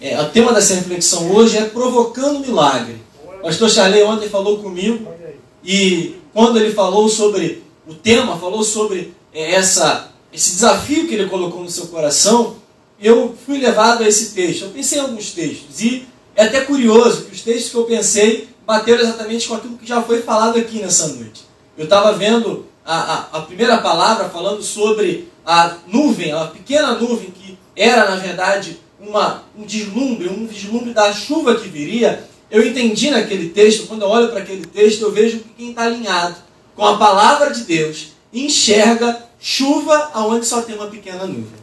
É, o tema dessa reflexão hoje é provocando milagre. O pastor Charley ontem falou comigo e quando ele falou sobre o tema, falou sobre é, essa, esse desafio que ele colocou no seu coração, eu fui levado a esse texto. Eu pensei em alguns textos e é até curioso que os textos que eu pensei bateram exatamente com aquilo que já foi falado aqui nessa noite. Eu estava vendo a, a, a, primeira palavra falando sobre a nuvem, a pequena nuvem que era, na verdade, uma, um deslumbre, um vislumbre da chuva que viria. Eu entendi naquele texto, quando eu olho para aquele texto, eu vejo que quem está alinhado com a palavra de Deus enxerga chuva aonde só tem uma pequena nuvem.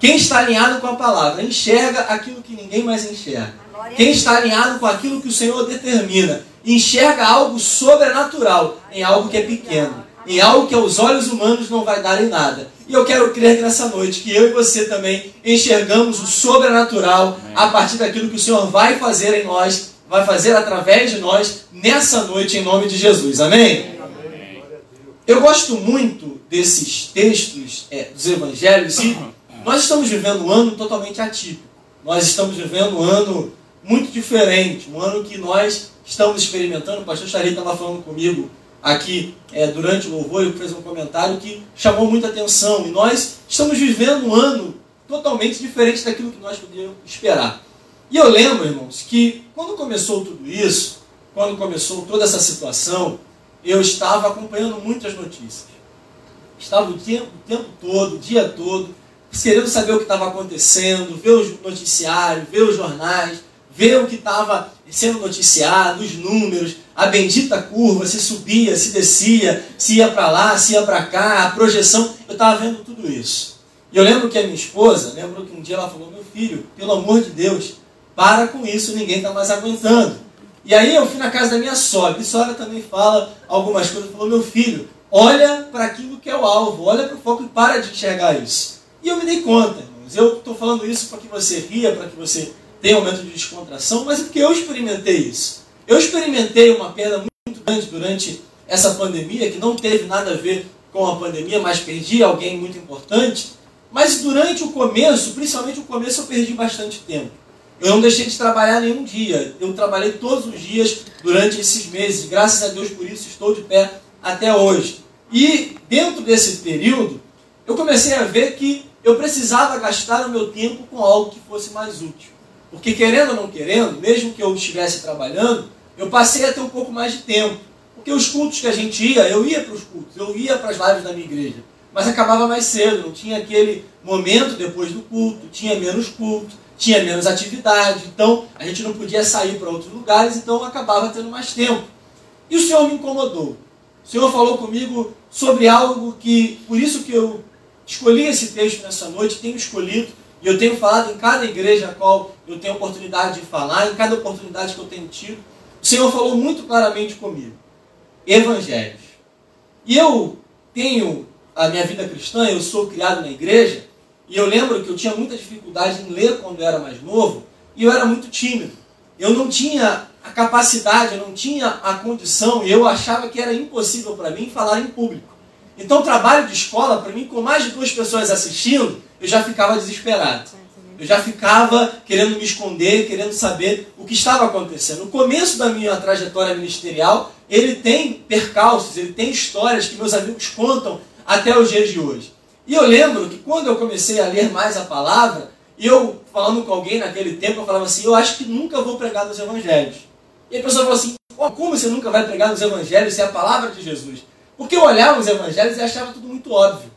Quem está alinhado com a palavra enxerga aquilo que ninguém mais enxerga. Quem está alinhado com aquilo que o Senhor determina enxerga algo sobrenatural em algo que é pequeno, em algo que aos olhos humanos não vai dar em nada. E eu quero crer que nessa noite, que eu e você também enxergamos o sobrenatural a partir daquilo que o Senhor vai fazer em nós, vai fazer através de nós nessa noite, em nome de Jesus. Amém? Eu gosto muito desses textos é, dos evangelhos e nós estamos vivendo um ano totalmente atípico. Nós estamos vivendo um ano muito diferente, um ano que nós estamos experimentando. O pastor Chari estava falando comigo aqui é, durante o louvor, ele fez um comentário que chamou muita atenção. E nós estamos vivendo um ano totalmente diferente daquilo que nós podíamos esperar. E eu lembro, irmãos, que quando começou tudo isso, quando começou toda essa situação, eu estava acompanhando muitas notícias. Estava o tempo, o tempo todo, o dia todo, querendo saber o que estava acontecendo, ver os noticiários, ver os jornais, ver o que estava sendo noticiado, os números, a bendita curva, se subia, se descia, se ia para lá, se ia para cá, a projeção. Eu estava vendo tudo isso. E eu lembro que a minha esposa, lembro que um dia ela falou: Meu filho, pelo amor de Deus, para com isso, ninguém está mais aguentando. E aí eu fui na casa da minha sogra, e a sogra também fala algumas coisas, falou: Meu filho, olha para aquilo que é o alvo, olha para o foco e para de enxergar isso. E eu me dei conta, irmãos. Eu estou falando isso para que você ria, para que você tem momento de descontração, mas é porque eu experimentei isso. Eu experimentei uma perda muito grande durante essa pandemia, que não teve nada a ver com a pandemia, mas perdi alguém muito importante. Mas durante o começo, principalmente o começo, eu perdi bastante tempo. Eu não deixei de trabalhar nenhum dia. Eu trabalhei todos os dias durante esses meses. Graças a Deus por isso estou de pé até hoje. E dentro desse período, eu comecei a ver que eu precisava gastar o meu tempo com algo que fosse mais útil. Porque querendo ou não querendo, mesmo que eu estivesse trabalhando, eu passei a ter um pouco mais de tempo. Porque os cultos que a gente ia, eu ia para os cultos, eu ia para as lives da minha igreja. Mas acabava mais cedo, não tinha aquele momento depois do culto, tinha menos culto, tinha menos atividade. Então a gente não podia sair para outros lugares, então acabava tendo mais tempo. E o Senhor me incomodou. O Senhor falou comigo sobre algo que, por isso que eu escolhi esse texto nessa noite, tenho escolhido, e eu tenho falado em cada igreja a qual eu tenho oportunidade de falar, em cada oportunidade que eu tenho tido. O Senhor falou muito claramente comigo. Evangelhos. E eu tenho a minha vida cristã, eu sou criado na igreja, e eu lembro que eu tinha muita dificuldade em ler quando eu era mais novo, e eu era muito tímido. Eu não tinha a capacidade, eu não tinha a condição, e eu achava que era impossível para mim falar em público. Então, trabalho de escola, para mim, com mais de duas pessoas assistindo, eu já ficava desesperado. Eu já ficava querendo me esconder, querendo saber o que estava acontecendo. No começo da minha trajetória ministerial, ele tem percalços, ele tem histórias que meus amigos contam até os dias de hoje. E eu lembro que quando eu comecei a ler mais a palavra, eu, falando com alguém naquele tempo, eu falava assim: eu acho que nunca vou pregar nos evangelhos. E a pessoa falou assim: como você nunca vai pregar nos evangelhos se é a palavra de Jesus? Porque eu olhava os evangelhos e achava tudo muito óbvio.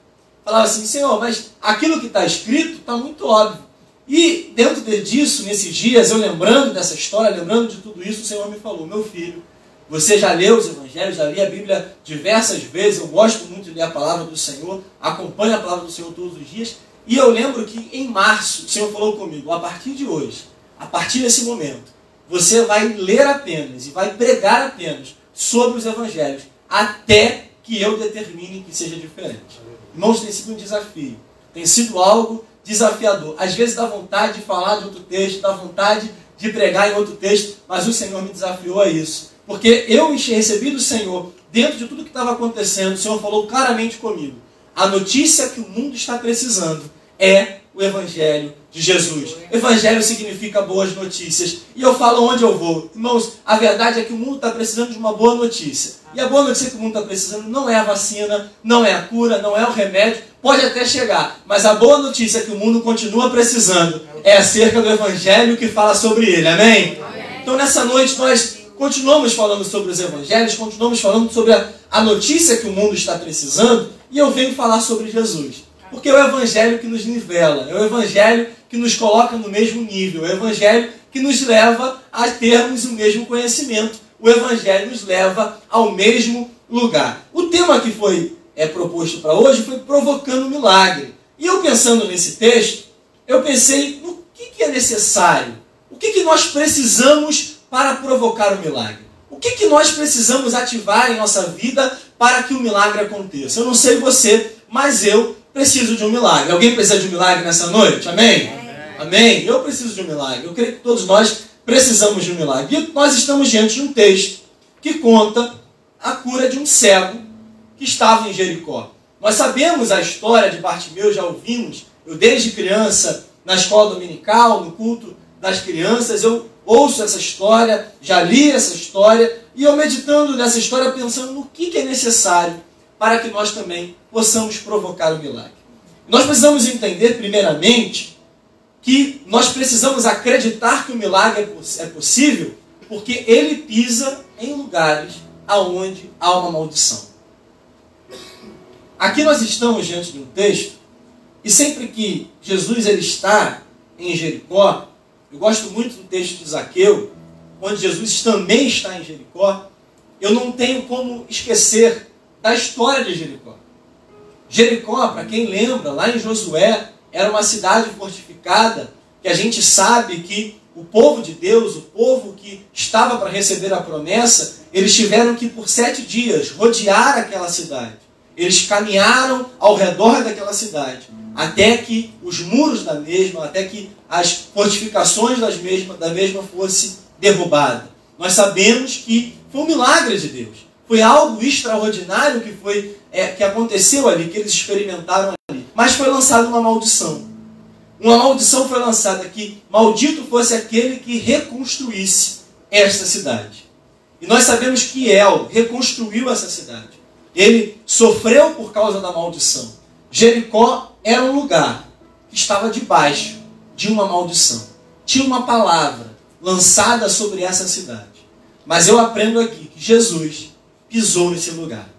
Falava assim, Senhor, mas aquilo que está escrito está muito óbvio. E dentro disso, nesses dias, eu lembrando dessa história, lembrando de tudo isso, o Senhor me falou, meu filho, você já leu os evangelhos, já li a Bíblia diversas vezes, eu gosto muito de ler a palavra do Senhor, acompanho a palavra do Senhor todos os dias, e eu lembro que em março o Senhor falou comigo, a partir de hoje, a partir desse momento, você vai ler apenas e vai pregar apenas sobre os evangelhos, até que eu determine que seja diferente. Irmãos, tem sido um desafio. Tem sido algo desafiador. Às vezes dá vontade de falar de outro texto, dá vontade de pregar em outro texto, mas o Senhor me desafiou a isso. Porque eu recebi do Senhor, dentro de tudo que estava acontecendo, o Senhor falou claramente comigo. A notícia que o mundo está precisando é o Evangelho de Jesus. Evangelho significa boas notícias. E eu falo onde eu vou. Irmãos, a verdade é que o mundo está precisando de uma boa notícia. E a boa notícia que o mundo está precisando não é a vacina, não é a cura, não é o remédio. Pode até chegar, mas a boa notícia que o mundo continua precisando é acerca do Evangelho que fala sobre ele. Amém? Então nessa noite nós continuamos falando sobre os Evangelhos, continuamos falando sobre a, a notícia que o mundo está precisando. E eu venho falar sobre Jesus. Porque é o Evangelho que nos nivela, é o Evangelho que nos coloca no mesmo nível, o Evangelho que nos leva a termos o mesmo conhecimento, o Evangelho nos leva ao mesmo lugar. O tema que foi é, proposto para hoje foi provocando milagre. E eu pensando nesse texto, eu pensei no que, que é necessário, o que, que nós precisamos para provocar o milagre. O que, que nós precisamos ativar em nossa vida para que o milagre aconteça? Eu não sei você, mas eu preciso de um milagre. Alguém precisa de um milagre nessa noite? Amém? Amém? Eu preciso de um milagre. Eu creio que todos nós precisamos de um milagre. E nós estamos diante de um texto que conta a cura de um cego que estava em Jericó. Nós sabemos a história de Bartimeu, já ouvimos. Eu, desde criança, na escola dominical, no culto das crianças, eu ouço essa história, já li essa história, e eu meditando nessa história, pensando no que é necessário para que nós também possamos provocar o milagre. Nós precisamos entender, primeiramente, que nós precisamos acreditar que o milagre é, é possível, porque ele pisa em lugares aonde há uma maldição. Aqui nós estamos diante de um texto, e sempre que Jesus ele está em Jericó, eu gosto muito do texto de Zaqueu, onde Jesus também está em Jericó, eu não tenho como esquecer da história de Jericó. Jericó, para quem lembra, lá em Josué, era uma cidade fortificada, que a gente sabe que o povo de Deus, o povo que estava para receber a promessa, eles tiveram que, por sete dias, rodear aquela cidade. Eles caminharam ao redor daquela cidade, até que os muros da mesma, até que as fortificações das mesma, da mesma fosse derrubada. Nós sabemos que foi um milagre de Deus. Foi algo extraordinário que foi é, que aconteceu ali, que eles experimentaram. Mas foi lançada uma maldição. Uma maldição foi lançada que maldito fosse aquele que reconstruísse esta cidade. E nós sabemos que El reconstruiu essa cidade. Ele sofreu por causa da maldição. Jericó era um lugar que estava debaixo de uma maldição. Tinha uma palavra lançada sobre essa cidade. Mas eu aprendo aqui que Jesus pisou nesse lugar.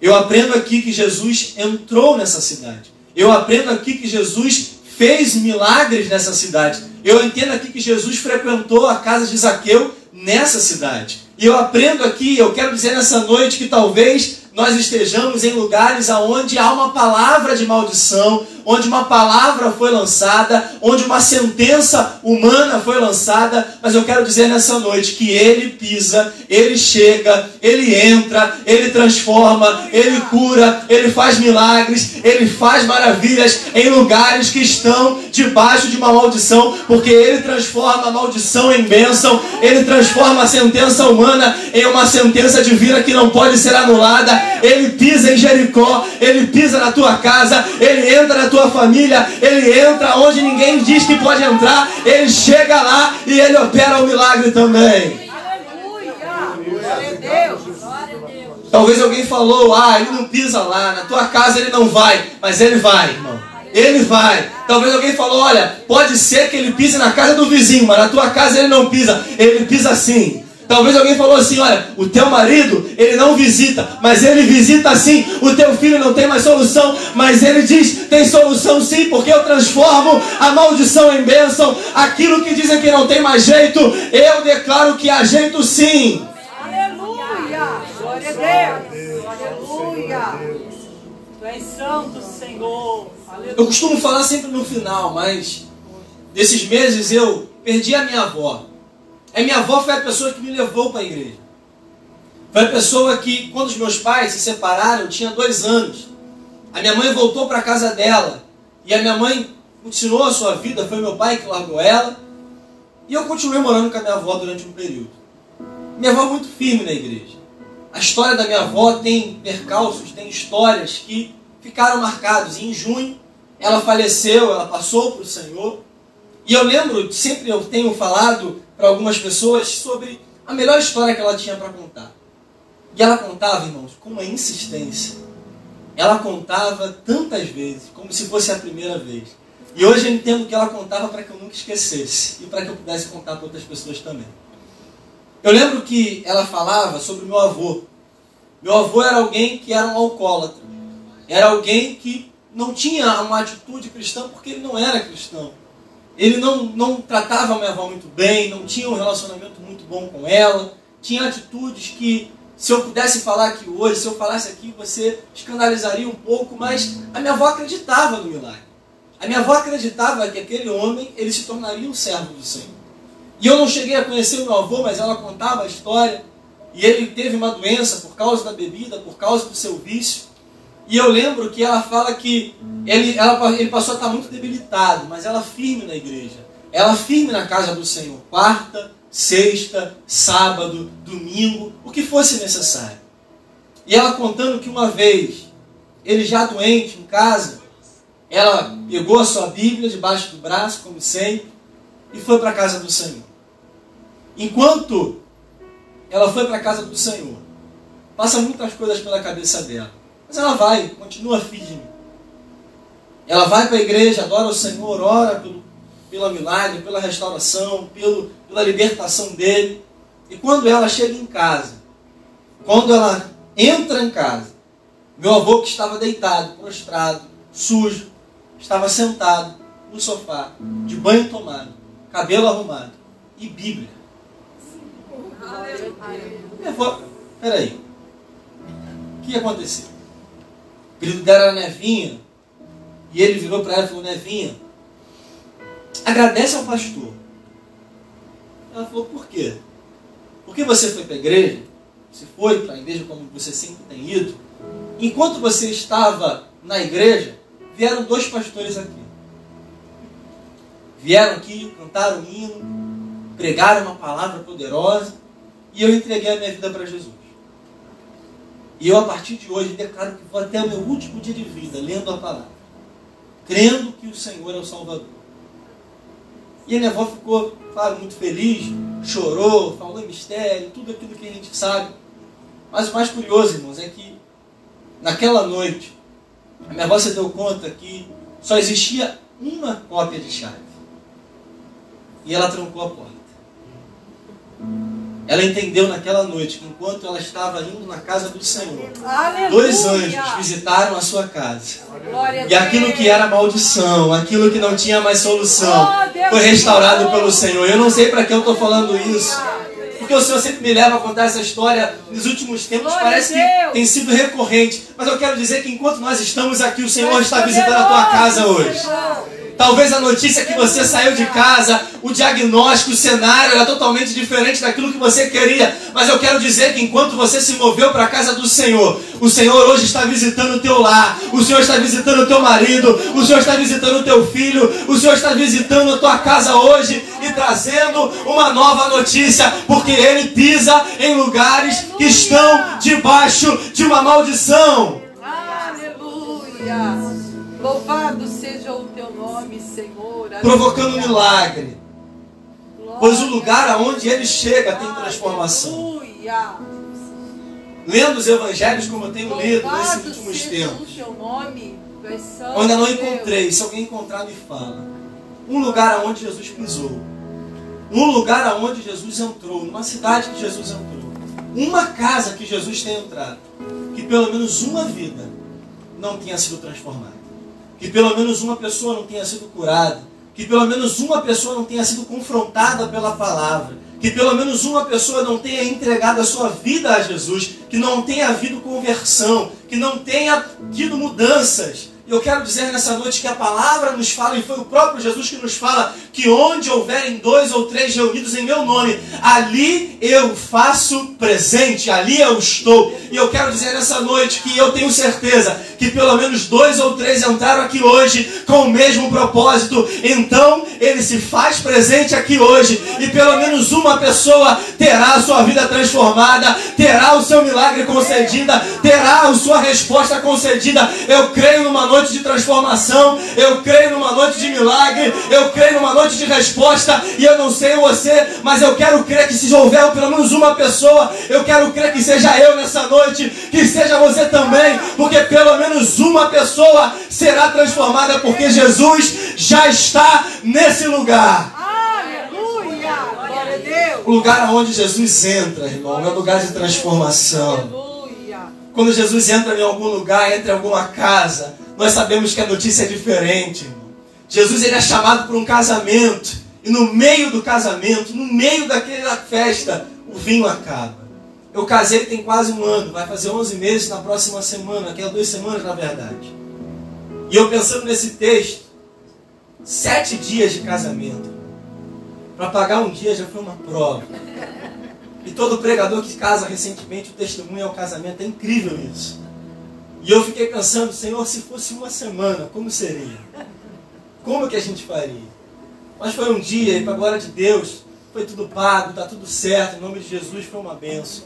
Eu aprendo aqui que Jesus entrou nessa cidade. Eu aprendo aqui que Jesus fez milagres nessa cidade. Eu entendo aqui que Jesus frequentou a casa de Zaqueu nessa cidade. E eu aprendo aqui, eu quero dizer nessa noite que talvez nós estejamos em lugares onde há uma palavra de maldição, onde uma palavra foi lançada, onde uma sentença humana foi lançada, mas eu quero dizer nessa noite que ele pisa, ele chega, ele entra, ele transforma, ele cura, ele faz milagres, ele faz maravilhas em lugares que estão debaixo de uma maldição, porque ele transforma a maldição em bênção, ele transforma a sentença humana em uma sentença divina que não pode ser anulada. Ele pisa em Jericó, ele pisa na tua casa, ele entra na tua família, ele entra onde ninguém diz que pode entrar, ele chega lá e ele opera o um milagre também. Talvez alguém falou, ah, ele não pisa lá, na tua casa ele não vai, mas ele vai, irmão. Ele vai. Talvez alguém falou, olha, pode ser que ele pise na casa do vizinho, mas na tua casa ele não pisa. Ele pisa sim. Talvez alguém falou assim: olha, o teu marido, ele não visita, mas ele visita sim. O teu filho não tem mais solução, mas ele diz: tem solução sim, porque eu transformo a maldição em bênção. Aquilo que dizem que não tem mais jeito, eu declaro que há jeito sim. Aleluia! Glória a Deus! Aleluia! Tu és santo, Senhor. Aleluia. Eu costumo falar sempre no final, mas desses meses eu perdi a minha avó. A minha avó foi a pessoa que me levou para a igreja. Foi a pessoa que, quando os meus pais se separaram, eu tinha dois anos. A minha mãe voltou para a casa dela. E a minha mãe continuou a sua vida, foi meu pai que largou ela. E eu continuei morando com a minha avó durante um período. Minha avó é muito firme na igreja. A história da minha avó tem percalços, tem histórias que ficaram marcados. E em junho, ela faleceu, ela passou para o Senhor. E eu lembro, sempre eu tenho falado para algumas pessoas sobre a melhor história que ela tinha para contar. E ela contava, irmãos, com uma insistência. Ela contava tantas vezes, como se fosse a primeira vez. E hoje eu entendo que ela contava para que eu nunca esquecesse e para que eu pudesse contar para outras pessoas também. Eu lembro que ela falava sobre meu avô. Meu avô era alguém que era um alcoólatra. Era alguém que não tinha uma atitude cristã porque ele não era cristão. Ele não, não tratava a minha avó muito bem, não tinha um relacionamento muito bom com ela, tinha atitudes que, se eu pudesse falar aqui hoje, se eu falasse aqui, você escandalizaria um pouco, mas a minha avó acreditava no milagre. A minha avó acreditava que aquele homem ele se tornaria um servo do Senhor. E eu não cheguei a conhecer o meu avô, mas ela contava a história. E ele teve uma doença por causa da bebida, por causa do seu vício. E eu lembro que ela fala que ele, ela, ele passou a estar muito debilitado, mas ela firme na igreja. Ela firme na casa do Senhor. Quarta, sexta, sábado, domingo, o que fosse necessário. E ela contando que uma vez, ele já doente em casa, ela pegou a sua Bíblia debaixo do braço, como sempre, e foi para a casa do Senhor. Enquanto ela foi para a casa do Senhor, passa muitas coisas pela cabeça dela. Mas ela vai, continua firme. Ela vai para a igreja, adora o Senhor, ora pelo, pela milagre, pela restauração, pelo, pela libertação dele. E quando ela chega em casa, quando ela entra em casa, meu avô que estava deitado, prostrado, sujo, estava sentado no sofá, de banho tomado, cabelo arrumado e Bíblia. Minha avó, peraí. O que aconteceu? Apelido dela era Nevinha. E ele virou para ela e falou: Nevinha, agradece ao pastor. Ela falou: por quê? Porque você foi para a igreja, você foi para a igreja como você sempre tem ido. Enquanto você estava na igreja, vieram dois pastores aqui. Vieram aqui, cantaram um hino, pregaram uma palavra poderosa e eu entreguei a minha vida para Jesus. E eu, a partir de hoje, declaro que vou até o meu último dia de vida lendo a palavra, crendo que o Senhor é o Salvador. E a minha avó ficou, claro, muito feliz, chorou, falou em mistério, tudo aquilo que a gente sabe. Mas o mais curioso, irmãos, é que naquela noite, a minha avó se deu conta que só existia uma cópia de chave. E ela trancou a porta. Ela entendeu naquela noite que enquanto ela estava indo na casa do Senhor, Aleluia. dois anjos visitaram a sua casa. E aquilo que era maldição, aquilo que não tinha mais solução, oh, foi restaurado pelo Senhor. Eu não sei para que eu estou falando isso. Porque o Senhor sempre me leva a contar essa história nos últimos tempos, parece que tem sido recorrente. Mas eu quero dizer que enquanto nós estamos aqui, o Senhor está visitando a tua casa hoje. Talvez a notícia que você saiu de casa, o diagnóstico, o cenário era totalmente diferente daquilo que você queria. Mas eu quero dizer que enquanto você se moveu para a casa do Senhor, o Senhor hoje está visitando o teu lar, o Senhor está visitando o teu marido, o Senhor está visitando o teu filho, o Senhor está visitando a tua casa hoje e trazendo uma nova notícia, porque Ele pisa em lugares que estão debaixo de uma maldição. Aleluia! Louvado seja nome, Senhor. Provocando milagre. Pois o lugar aonde ele chega tem transformação. Lendo os evangelhos como eu tenho lido nesses últimos tempos. Eu ainda não encontrei. Se alguém encontrar, me fala. Um lugar aonde Jesus pisou. Um lugar aonde Jesus entrou. Numa cidade que Jesus entrou. Uma casa que Jesus tem entrado. Que pelo menos uma vida não tenha sido transformada que pelo menos uma pessoa não tenha sido curada, que pelo menos uma pessoa não tenha sido confrontada pela palavra, que pelo menos uma pessoa não tenha entregado a sua vida a Jesus, que não tenha havido conversão, que não tenha tido mudanças. E eu quero dizer nessa noite que a palavra nos fala, e foi o próprio Jesus que nos fala, que onde houverem dois ou três reunidos em meu nome, ali eu faço presente, ali eu estou. E eu quero dizer nessa noite que eu tenho certeza que pelo menos dois ou três entraram aqui hoje com o mesmo propósito. Então ele se faz presente aqui hoje e pelo menos uma pessoa terá a sua vida transformada, terá o seu milagre concedida, terá a sua resposta concedida. Eu creio numa noite de transformação, eu creio numa noite de milagre, eu creio numa noite de resposta, e eu não sei você, mas eu quero crer que se houver pelo menos uma pessoa, eu quero crer que seja eu nessa noite, que seja você também, porque pelo menos uma pessoa será transformada, porque Jesus já está nesse lugar. Aleluia! Glória a Deus! O lugar onde Jesus entra, irmão, é um lugar de transformação. Quando Jesus entra em algum lugar, entra em alguma casa, nós sabemos que a notícia é diferente. Jesus ele é chamado para um casamento. E no meio do casamento, no meio daquela festa, o vinho acaba. Eu casei tem quase um ano, vai fazer 11 meses na próxima semana, daqui a duas semanas na verdade. E eu pensando nesse texto, sete dias de casamento. Para pagar um dia já foi uma prova. E todo pregador que casa recentemente, o testemunho ao casamento, é incrível isso. E eu fiquei pensando, Senhor, se fosse uma semana, como seria? Como que a gente faria? Mas foi um dia, e para a glória de Deus, foi tudo pago, está tudo certo, em nome de Jesus foi uma benção.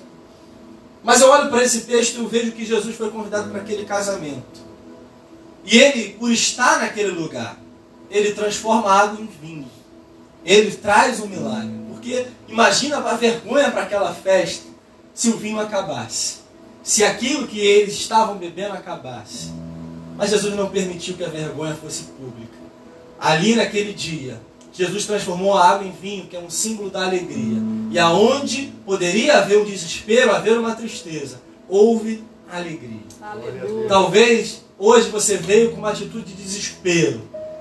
Mas eu olho para esse texto e vejo que Jesus foi convidado para aquele casamento. E ele, por estar naquele lugar, ele transforma água em vinho. Ele traz um milagre. Porque imagina a vergonha para aquela festa se o vinho acabasse. Se aquilo que eles estavam bebendo acabasse. Mas Jesus não permitiu que a vergonha fosse pública. Ali naquele dia, Jesus transformou a água em vinho, que é um símbolo da alegria. E aonde poderia haver um desespero, haver uma tristeza, houve alegria. Aleluia! Talvez hoje você veio com uma atitude de desespero,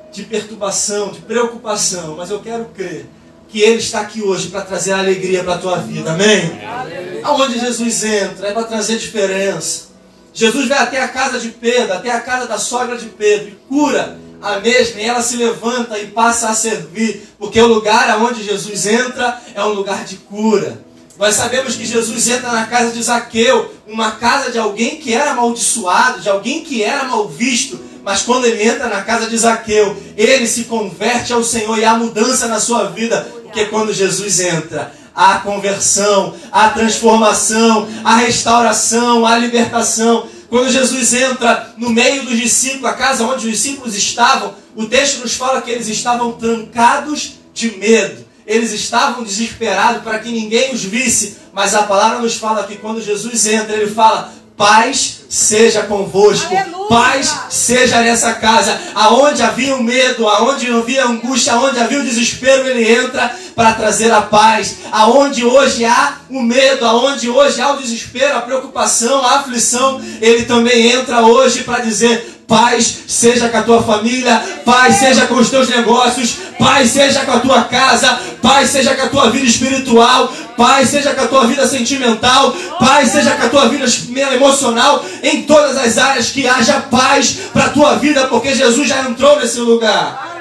de perturbação, de preocupação, mas eu quero crer que Ele está aqui hoje para trazer alegria para a tua vida, amém? Aleluia! Aonde Jesus entra é para trazer diferença. Jesus vai até a casa de Pedro, até a casa da sogra de Pedro e cura a mesma, e ela se levanta e passa a servir, porque o lugar aonde Jesus entra é um lugar de cura. Nós sabemos que Jesus entra na casa de Zaqueu, uma casa de alguém que era amaldiçoado, de alguém que era mal visto, mas quando ele entra na casa de Zaqueu, ele se converte ao Senhor e há mudança na sua vida, porque quando Jesus entra, há conversão, há transformação, há restauração, há libertação. Quando Jesus entra no meio dos discípulos, a casa onde os discípulos estavam, o texto nos fala que eles estavam trancados de medo. Eles estavam desesperados para que ninguém os visse, mas a palavra nos fala que quando Jesus entra, ele fala: Paz seja convosco, Aleluia! paz seja nessa casa. Aonde havia o medo, aonde havia angústia, aonde havia o desespero, ele entra para trazer a paz. Aonde hoje há o medo, aonde hoje há o desespero, a preocupação, a aflição, ele também entra hoje para dizer: Paz seja com a tua família, paz seja com os teus negócios, paz seja com a tua casa, paz seja com a tua vida espiritual, paz seja com a tua vida sentimental, paz seja com a tua vida emocional, em todas as áreas que haja paz para a tua vida, porque Jesus já entrou nesse lugar.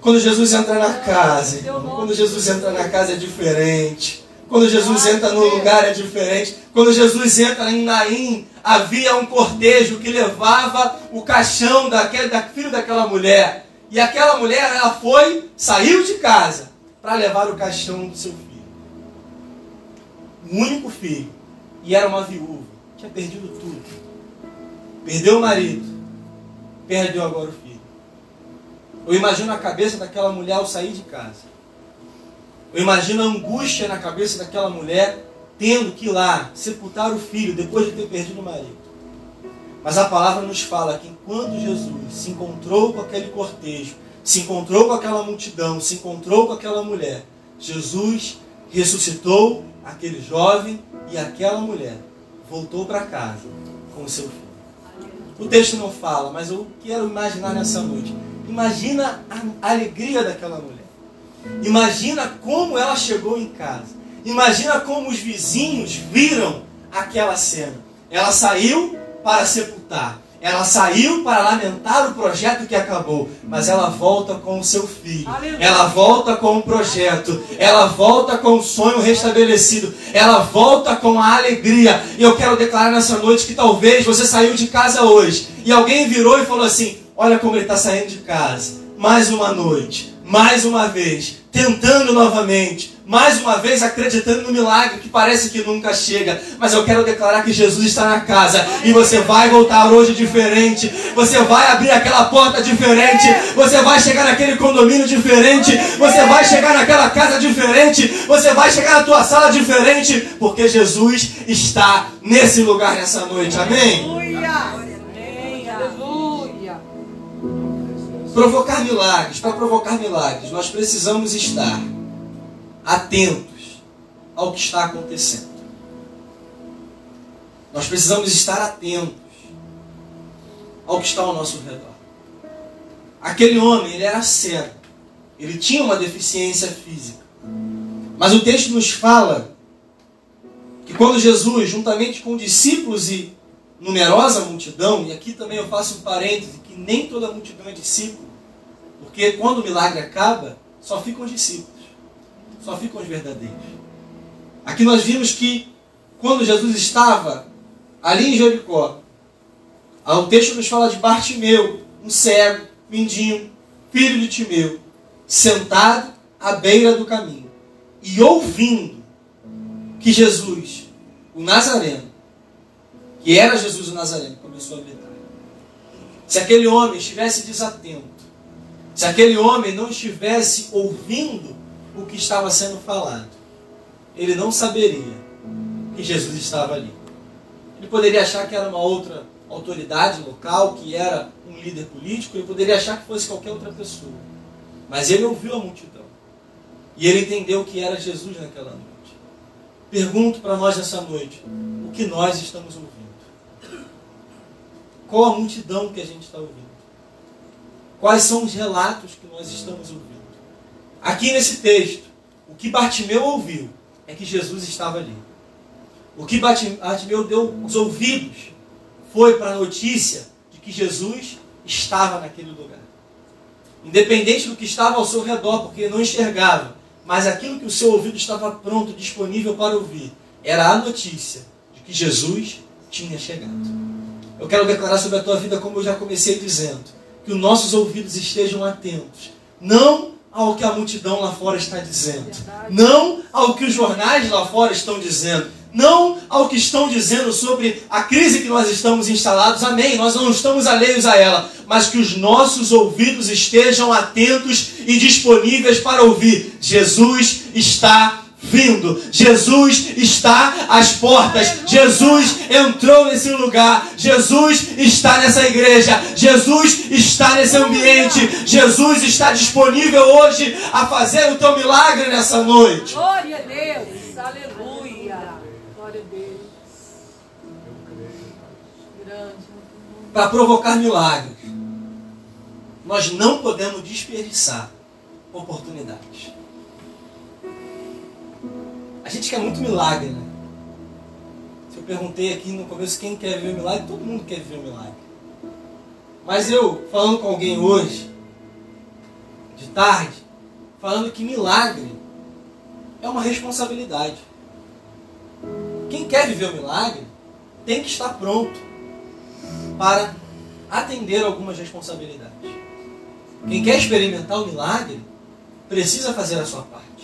Quando Jesus entra na casa, irmão, quando Jesus entra na casa é diferente. Quando Jesus entra no lugar é diferente. Quando Jesus entra em Naim, havia um cortejo que levava o caixão daquele, da filho daquela mulher. E aquela mulher, ela foi, saiu de casa para levar o caixão do seu filho. O único filho. E era uma viúva. Tinha perdido tudo. Perdeu o marido. Perdeu agora o filho. Eu imagino a cabeça daquela mulher ao sair de casa. Eu imagino a angústia na cabeça daquela mulher tendo que ir lá sepultar o filho depois de ter perdido o marido. Mas a palavra nos fala que quando Jesus se encontrou com aquele cortejo, se encontrou com aquela multidão, se encontrou com aquela mulher, Jesus ressuscitou aquele jovem e aquela mulher voltou para casa com o seu filho. O texto não fala, mas eu quero imaginar nessa noite. Imagina a alegria daquela mulher. Imagina como ela chegou em casa. Imagina como os vizinhos viram aquela cena. Ela saiu para sepultar. Ela saiu para lamentar o projeto que acabou, mas ela volta com o seu filho. Ela volta com o projeto. Ela volta com o sonho restabelecido. Ela volta com a alegria. E eu quero declarar nessa noite que talvez você saiu de casa hoje e alguém virou e falou assim: Olha como ele está saindo de casa. Mais uma noite, mais uma vez, tentando novamente, mais uma vez acreditando no milagre que parece que nunca chega. Mas eu quero declarar que Jesus está na casa e você vai voltar hoje diferente. Você vai abrir aquela porta diferente. Você vai chegar naquele condomínio diferente. Você vai chegar naquela casa diferente. Você vai chegar na tua sala diferente. Porque Jesus está nesse lugar nessa noite. Amém? Provocar milagres. Para provocar milagres, nós precisamos estar atentos ao que está acontecendo. Nós precisamos estar atentos ao que está ao nosso redor. Aquele homem, ele era cego. Ele tinha uma deficiência física. Mas o texto nos fala que quando Jesus, juntamente com discípulos e numerosa multidão, e aqui também eu faço um parêntese, que nem toda multidão é discípulo, porque quando o milagre acaba, só ficam os discípulos só ficam os verdadeiros. Aqui nós vimos que quando Jesus estava ali em Jericó, o texto nos fala de Bartimeu, um cego, mendigo, filho de Timeu, sentado à beira do caminho e ouvindo que Jesus, o Nazareno, que era Jesus o Nazareno, começou a gritar. Se aquele homem estivesse desatento, se aquele homem não estivesse ouvindo o que estava sendo falado, ele não saberia que Jesus estava ali. Ele poderia achar que era uma outra autoridade local, que era um líder político, ele poderia achar que fosse qualquer outra pessoa. Mas ele ouviu a multidão. E ele entendeu que era Jesus naquela noite. Pergunto para nós nessa noite: o que nós estamos ouvindo? Qual a multidão que a gente está ouvindo? Quais são os relatos que nós estamos ouvindo? Aqui nesse texto, o que Bartimeu ouviu é que Jesus estava ali. O que Bartimeu deu os ouvidos foi para a notícia de que Jesus estava naquele lugar. Independente do que estava ao seu redor, porque não enxergava, mas aquilo que o seu ouvido estava pronto, disponível para ouvir, era a notícia de que Jesus tinha chegado. Eu quero declarar sobre a tua vida, como eu já comecei dizendo, que os nossos ouvidos estejam atentos, não ao que a multidão lá fora está dizendo, não ao que os jornais lá fora estão dizendo, não ao que estão dizendo sobre a crise que nós estamos instalados, amém, nós não estamos alheios a ela, mas que os nossos ouvidos estejam atentos e disponíveis para ouvir: Jesus está vindo. Jesus está às portas. Jesus entrou nesse lugar. Jesus está nessa igreja. Jesus está nesse ambiente. Jesus está disponível hoje a fazer o teu milagre nessa noite. Glória a Deus. Aleluia. Glória a Deus. Grande. Para provocar milagres, nós não podemos desperdiçar oportunidades. A gente quer muito milagre, né? Se eu perguntei aqui no começo quem quer ver o milagre, todo mundo quer ver o milagre. Mas eu, falando com alguém hoje, de tarde, falando que milagre é uma responsabilidade. Quem quer viver o milagre tem que estar pronto para atender algumas responsabilidades. Quem quer experimentar o milagre precisa fazer a sua parte.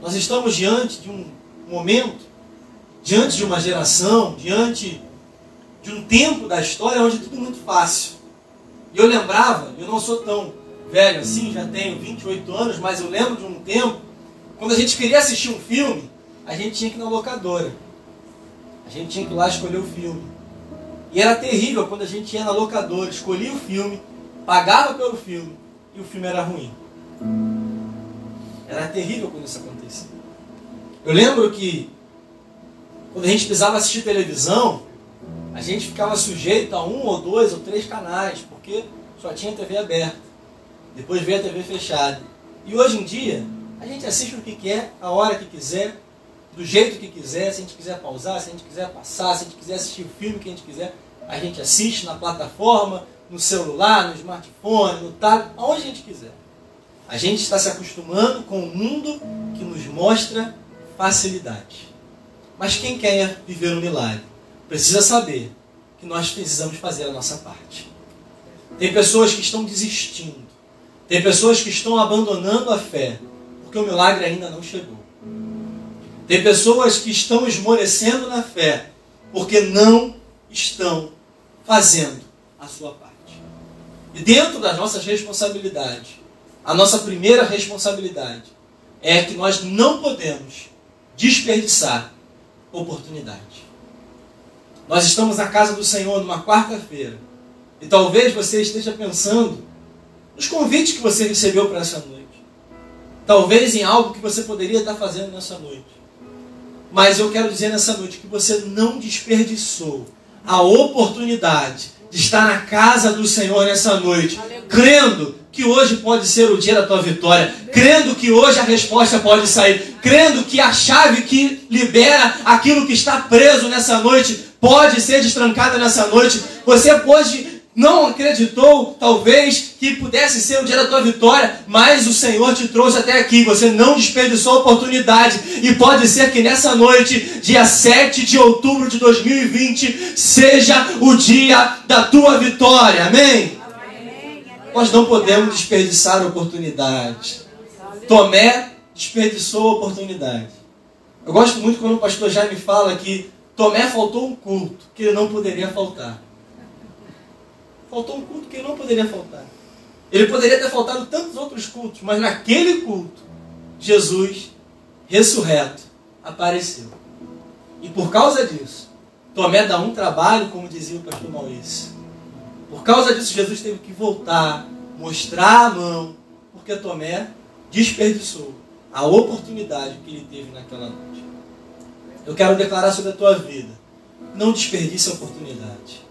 Nós estamos diante de um momento, diante de uma geração, diante de um tempo da história onde tudo é muito fácil. E eu lembrava, eu não sou tão velho assim, já tenho 28 anos, mas eu lembro de um tempo, quando a gente queria assistir um filme, a gente tinha que ir na locadora. A gente tinha que ir lá escolher o filme. E era terrível quando a gente ia na locadora, escolhia o filme, pagava pelo filme e o filme era ruim. Era terrível quando isso acontecia. Eu lembro que quando a gente precisava assistir televisão, a gente ficava sujeito a um ou dois ou três canais, porque só tinha TV aberta. Depois veio a TV fechada. E hoje em dia, a gente assiste o que quer, a hora que quiser, do jeito que quiser, se a gente quiser pausar, se a gente quiser passar, se a gente quiser assistir o filme que a gente quiser, a gente assiste na plataforma, no celular, no smartphone, no tablet, aonde a gente quiser. A gente está se acostumando com um mundo que nos mostra facilidade. Mas quem quer viver um milagre precisa saber que nós precisamos fazer a nossa parte. Tem pessoas que estão desistindo. Tem pessoas que estão abandonando a fé porque o milagre ainda não chegou. Tem pessoas que estão esmorecendo na fé porque não estão fazendo a sua parte. E dentro das nossas responsabilidades, a nossa primeira responsabilidade é que nós não podemos desperdiçar oportunidade. Nós estamos na casa do Senhor numa quarta-feira e talvez você esteja pensando nos convites que você recebeu para essa noite. Talvez em algo que você poderia estar fazendo nessa noite. Mas eu quero dizer nessa noite que você não desperdiçou a oportunidade de estar na casa do Senhor nessa noite, crendo que hoje pode ser o dia da tua vitória, crendo que hoje a resposta pode sair, crendo que a chave que libera aquilo que está preso nessa noite pode ser destrancada nessa noite. Você pode não acreditou, talvez, que pudesse ser o dia da tua vitória, mas o Senhor te trouxe até aqui. Você não desperdiçou a oportunidade. E pode ser que nessa noite, dia 7 de outubro de 2020, seja o dia da tua vitória. Amém? Nós não podemos desperdiçar a oportunidade. Tomé desperdiçou a oportunidade. Eu gosto muito quando o pastor Jaime fala que Tomé faltou um culto que ele não poderia faltar. Faltou um culto que não poderia faltar. Ele poderia ter faltado tantos outros cultos, mas naquele culto, Jesus, ressurreto, apareceu. E por causa disso, Tomé dá um trabalho, como dizia o pastor Maurício. Por causa disso, Jesus teve que voltar, mostrar a mão, porque Tomé desperdiçou a oportunidade que ele teve naquela noite. Eu quero declarar sobre a tua vida. Não desperdice a oportunidade.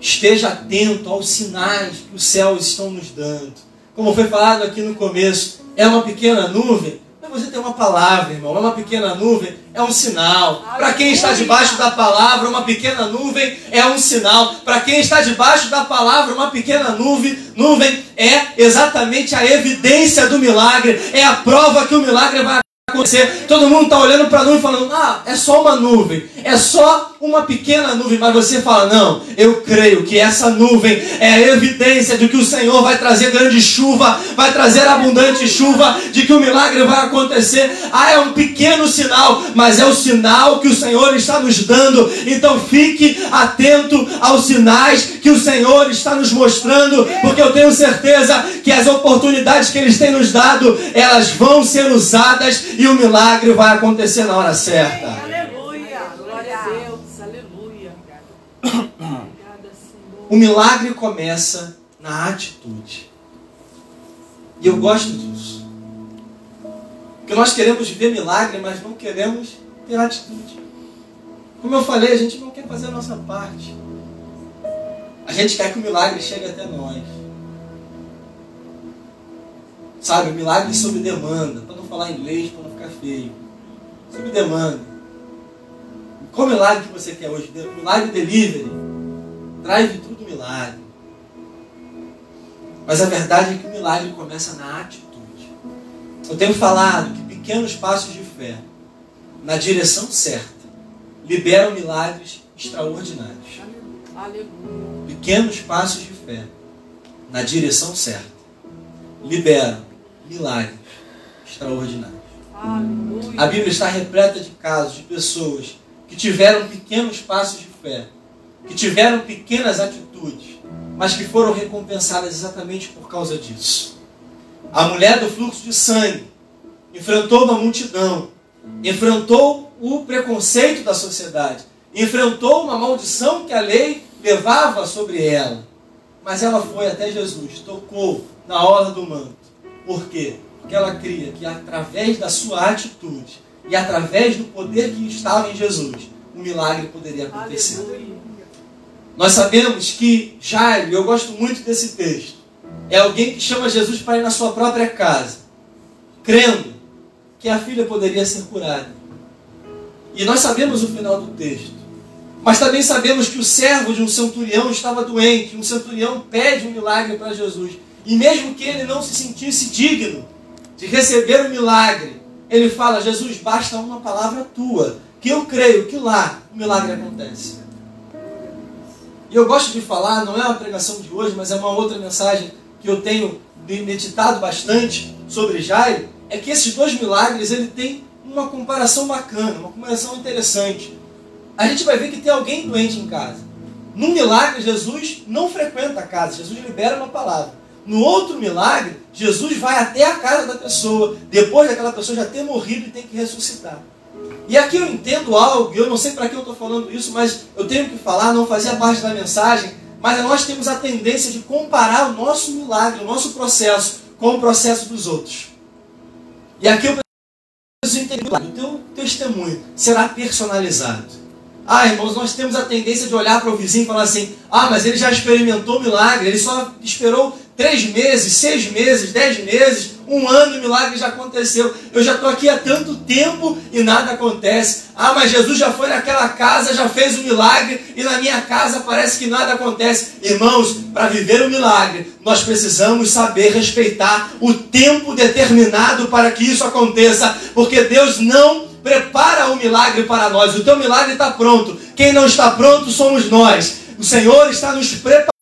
Esteja atento aos sinais que os céus estão nos dando. Como foi falado aqui no começo, é uma pequena nuvem, você tem uma palavra, irmão. É uma pequena nuvem, é um sinal. Para quem está debaixo da palavra, uma pequena nuvem é um sinal. Para quem está debaixo da palavra, uma pequena nuvem, nuvem é exatamente a evidência do milagre, é a prova que o milagre vai acontecer. Todo mundo está olhando para a nuvem falando: ah, é só uma nuvem, é só uma pequena nuvem. Mas você fala: não, eu creio que essa nuvem é a evidência de que o Senhor vai trazer grande chuva, vai trazer abundante chuva, de que o milagre vai acontecer. Ah, é um pequeno sinal, mas é o sinal que o Senhor está nos dando. Então fique atento aos sinais que o Senhor está nos mostrando, porque eu tenho certeza que as oportunidades que Ele tem nos dado, elas vão ser usadas e o milagre vai acontecer na hora certa. Aleluia. Glória a Deus. Aleluia. O milagre começa na atitude. E eu gosto disso. Porque nós queremos ver milagre, mas não queremos ter atitude. Como eu falei, a gente não quer fazer a nossa parte. A gente quer que o milagre chegue até nós. Sabe, o milagre sob demanda falar inglês para não ficar feio. Sob demanda. Qual milagre que você quer hoje? Milagre delivery. Drive tudo milagre. Mas a verdade é que o milagre começa na atitude. Eu tenho falado que pequenos passos de fé, na direção certa, liberam milagres extraordinários. Aleluia. Pequenos passos de fé, na direção certa, liberam milagres extraordinários. A Bíblia está repleta de casos de pessoas que tiveram pequenos passos de fé, que tiveram pequenas atitudes, mas que foram recompensadas exatamente por causa disso. A mulher do fluxo de sangue enfrentou uma multidão, enfrentou o preconceito da sociedade, enfrentou uma maldição que a lei levava sobre ela. Mas ela foi até Jesus, tocou na hora do manto. Por quê? Porque ela cria que através da sua atitude e através do poder que estava em Jesus, um milagre poderia acontecer. Aleluia. Nós sabemos que Jairo, eu gosto muito desse texto, é alguém que chama Jesus para ir na sua própria casa, crendo que a filha poderia ser curada. E nós sabemos o final do texto. Mas também sabemos que o servo de um centurião estava doente. Um centurião pede um milagre para Jesus. E mesmo que ele não se sentisse digno de receber o milagre, ele fala: Jesus, basta uma palavra tua, que eu creio que lá o milagre acontece. E eu gosto de falar, não é uma pregação de hoje, mas é uma outra mensagem que eu tenho meditado bastante sobre Jairo é que esses dois milagres ele tem uma comparação bacana, uma comparação interessante. A gente vai ver que tem alguém doente em casa. No milagre, Jesus não frequenta a casa, Jesus libera uma palavra. No outro milagre, Jesus vai até a casa da pessoa, depois daquela pessoa já ter morrido e tem que ressuscitar. E aqui eu entendo algo, eu não sei para que eu estou falando isso, mas eu tenho que falar, não fazia parte da mensagem, mas nós temos a tendência de comparar o nosso milagre, o nosso processo, com o processo dos outros. E aqui eu preciso entender, o teu testemunho será personalizado. Ah, irmãos, nós temos a tendência de olhar para o vizinho e falar assim: ah, mas ele já experimentou milagre, ele só esperou três meses, seis meses, dez meses, um ano, o milagre já aconteceu. Eu já estou aqui há tanto tempo e nada acontece. Ah, mas Jesus já foi naquela casa, já fez um milagre e na minha casa parece que nada acontece. Irmãos, para viver o um milagre, nós precisamos saber respeitar o tempo determinado para que isso aconteça, porque Deus não prepara o milagre para nós. O teu milagre está pronto. Quem não está pronto somos nós. O Senhor está nos preparando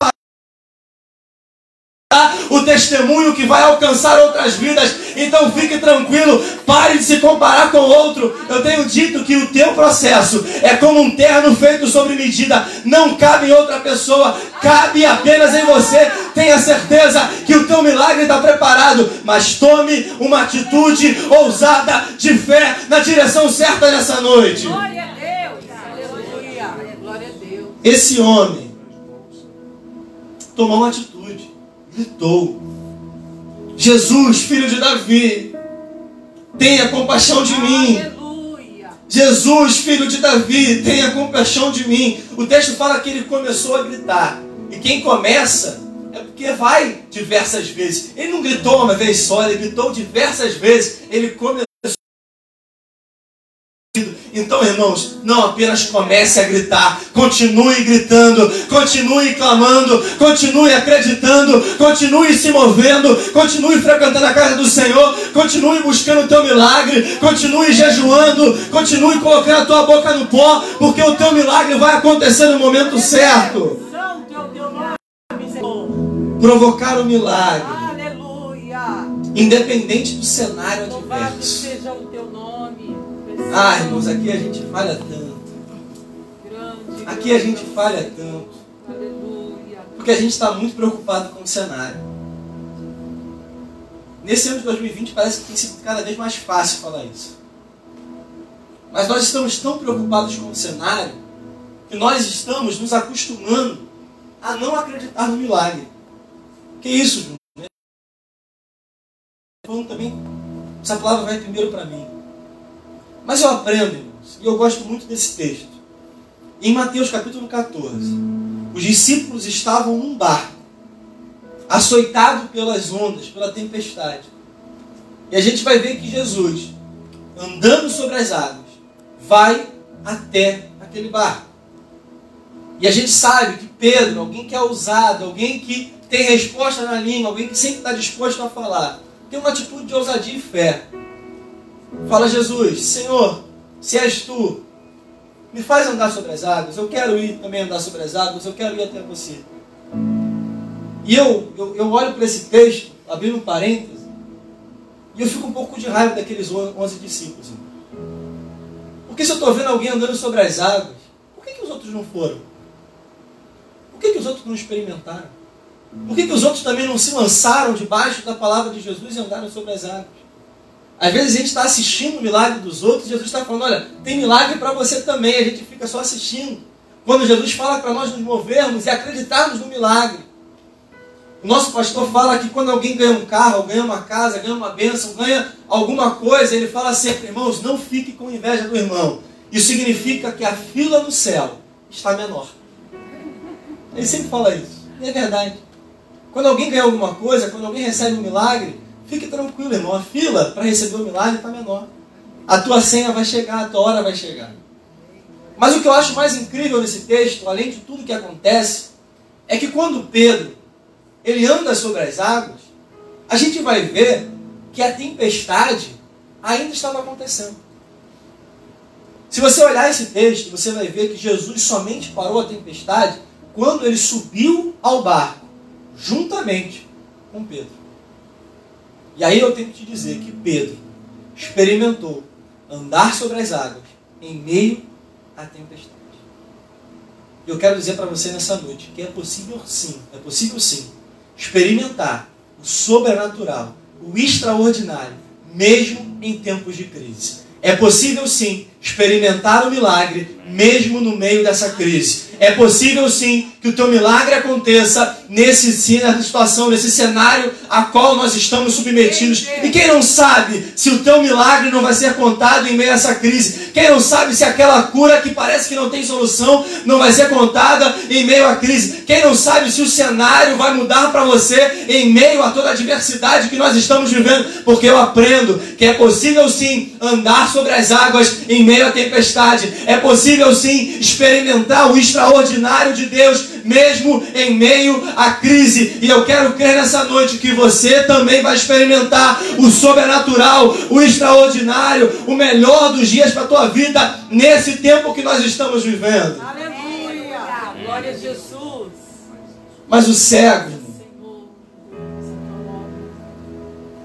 testemunho que vai alcançar outras vidas. Então fique tranquilo, pare de se comparar com outro. Eu tenho dito que o teu processo é como um terno feito sobre medida, não cabe em outra pessoa, cabe apenas em você. Tenha certeza que o teu milagre está preparado, mas tome uma atitude ousada de fé na direção certa nessa noite. Glória a Deus, aleluia, glória a Deus. Esse homem tomou uma atitude gritou: Jesus, filho de Davi, tenha compaixão de mim. Jesus, filho de Davi, tenha compaixão de mim. O texto fala que ele começou a gritar. E quem começa é porque vai diversas vezes. Ele não gritou uma vez só, ele gritou diversas vezes. Ele começou então, irmãos, não apenas comece a gritar, continue gritando, continue clamando, continue acreditando, continue se movendo, continue frequentando a casa do Senhor, continue buscando o teu milagre, continue jejuando, continue colocando a tua boca no pó, porque o teu milagre vai acontecer no momento certo. Provocar o milagre. Independente do cenário adverso. Ah, irmãos, aqui a gente falha tanto. Aqui a gente falha tanto. Porque a gente está muito preocupado com o cenário. Nesse ano de 2020 parece que tem sido cada vez mais fácil falar isso. Mas nós estamos tão preocupados com o cenário que nós estamos nos acostumando a não acreditar no milagre. Que isso, Júnior? Falando também, essa palavra vai primeiro para mim. Mas eu aprendo, irmãos, e eu gosto muito desse texto. Em Mateus capítulo 14, os discípulos estavam num barco, açoitado pelas ondas, pela tempestade. E a gente vai ver que Jesus, andando sobre as águas, vai até aquele barco. E a gente sabe que Pedro, alguém que é ousado, alguém que tem resposta na língua, alguém que sempre está disposto a falar, tem uma atitude de ousadia e fé. Fala Jesus, Senhor, se és tu, me faz andar sobre as águas. Eu quero ir também andar sobre as águas, eu quero ir até você. E eu, eu, eu olho para esse texto, abrindo um parêntese, e eu fico um pouco de raiva daqueles 11 discípulos. Porque se eu estou vendo alguém andando sobre as águas, por que, que os outros não foram? Por que, que os outros não experimentaram? Por que, que os outros também não se lançaram debaixo da palavra de Jesus e andaram sobre as águas? Às vezes a gente está assistindo o milagre dos outros, Jesus está falando, olha, tem milagre para você também, a gente fica só assistindo. Quando Jesus fala para nós nos movermos e acreditarmos no milagre. O nosso pastor fala que quando alguém ganha um carro, ganha uma casa, ganha uma bênção, ganha alguma coisa, ele fala sempre, irmãos, não fique com inveja do irmão. Isso significa que a fila no céu está menor. Ele sempre fala isso. E é verdade. Quando alguém ganha alguma coisa, quando alguém recebe um milagre, Fique tranquilo, irmão. A fila para receber o milagre está menor. A tua senha vai chegar, a tua hora vai chegar. Mas o que eu acho mais incrível nesse texto, além de tudo que acontece, é que quando Pedro ele anda sobre as águas, a gente vai ver que a tempestade ainda estava acontecendo. Se você olhar esse texto, você vai ver que Jesus somente parou a tempestade quando ele subiu ao barco, juntamente com Pedro. E aí eu tenho que te dizer que Pedro experimentou andar sobre as águas em meio à tempestade. E eu quero dizer para você nessa noite que é possível sim, é possível sim, experimentar o sobrenatural, o extraordinário, mesmo em tempos de crise. É possível sim experimentar o milagre mesmo no meio dessa crise. É possível sim que o teu milagre aconteça nesse, nessa situação, nesse cenário a qual nós estamos submetidos. E quem não sabe se o teu milagre não vai ser contado em meio a essa crise? Quem não sabe se aquela cura que parece que não tem solução não vai ser contada em meio à crise? Quem não sabe se o cenário vai mudar para você em meio a toda a adversidade que nós estamos vivendo? Porque eu aprendo que é possível sim andar sobre as águas em meio à tempestade. É possível sim experimentar o extraordinário de Deus mesmo em meio à crise. E eu quero crer nessa noite que você também vai experimentar o sobrenatural, o extraordinário, o melhor dos dias para a tua vida nesse tempo que nós estamos vivendo. Aleluia. Glória a Jesus. Mas o cego,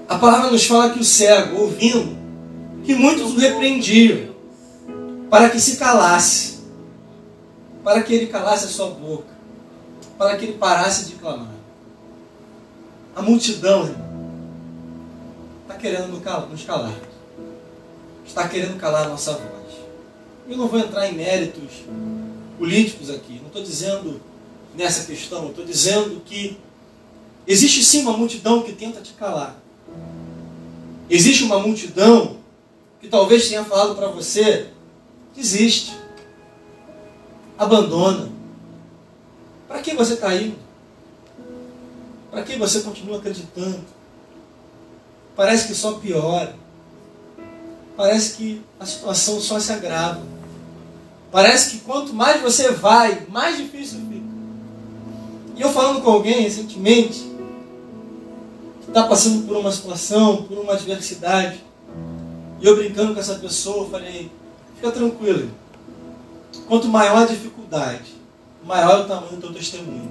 a palavra nos fala que o cego, ouvindo, que muitos o repreendiam, para que se calasse, para que ele calasse a sua boca para que ele parasse de clamar. A multidão, está querendo nos calar. Está querendo calar a nossa voz. Eu não vou entrar em méritos políticos aqui. Não estou dizendo nessa questão. Estou dizendo que existe sim uma multidão que tenta te calar. Existe uma multidão que talvez tenha falado para você: desiste, abandona, para que você está indo? Para que você continua acreditando? Parece que só piora. Parece que a situação só se agrava. Parece que quanto mais você vai, mais difícil fica. E eu falando com alguém recentemente, que está passando por uma situação, por uma adversidade, e eu brincando com essa pessoa, falei, fica tranquilo. Quanto maior a dificuldade, maior o tamanho do teu testemunho.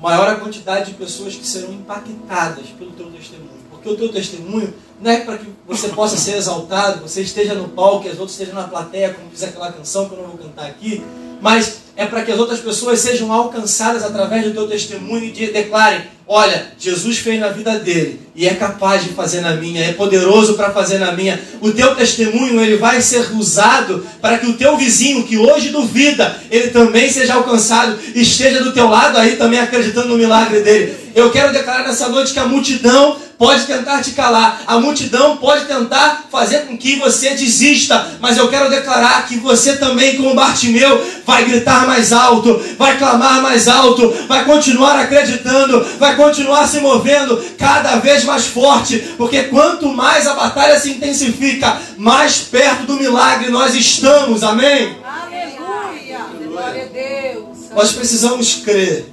Maior a quantidade de pessoas que serão impactadas pelo teu testemunho. Porque o teu testemunho não é para que você possa ser exaltado, você esteja no palco e as outras estejam na plateia, como diz aquela canção que eu não vou cantar aqui, mas é para que as outras pessoas sejam alcançadas através do teu testemunho e declarem: olha, Jesus fez na vida dele e é capaz de fazer na minha, é poderoso para fazer na minha. O teu testemunho ele vai ser usado para que o teu vizinho que hoje duvida, ele também seja alcançado, esteja do teu lado aí também acreditando no milagre dele. Eu quero declarar nessa noite que a multidão pode tentar te calar, a multidão pode tentar fazer com que você desista, mas eu quero declarar que você também, como Bartimeu, vai gritar mais alto, vai clamar mais alto, vai continuar acreditando, vai continuar se movendo cada vez mais forte, porque quanto mais a batalha se intensifica, mais perto do milagre nós estamos, amém? Aleluia! Glória a Deus! Nós precisamos crer,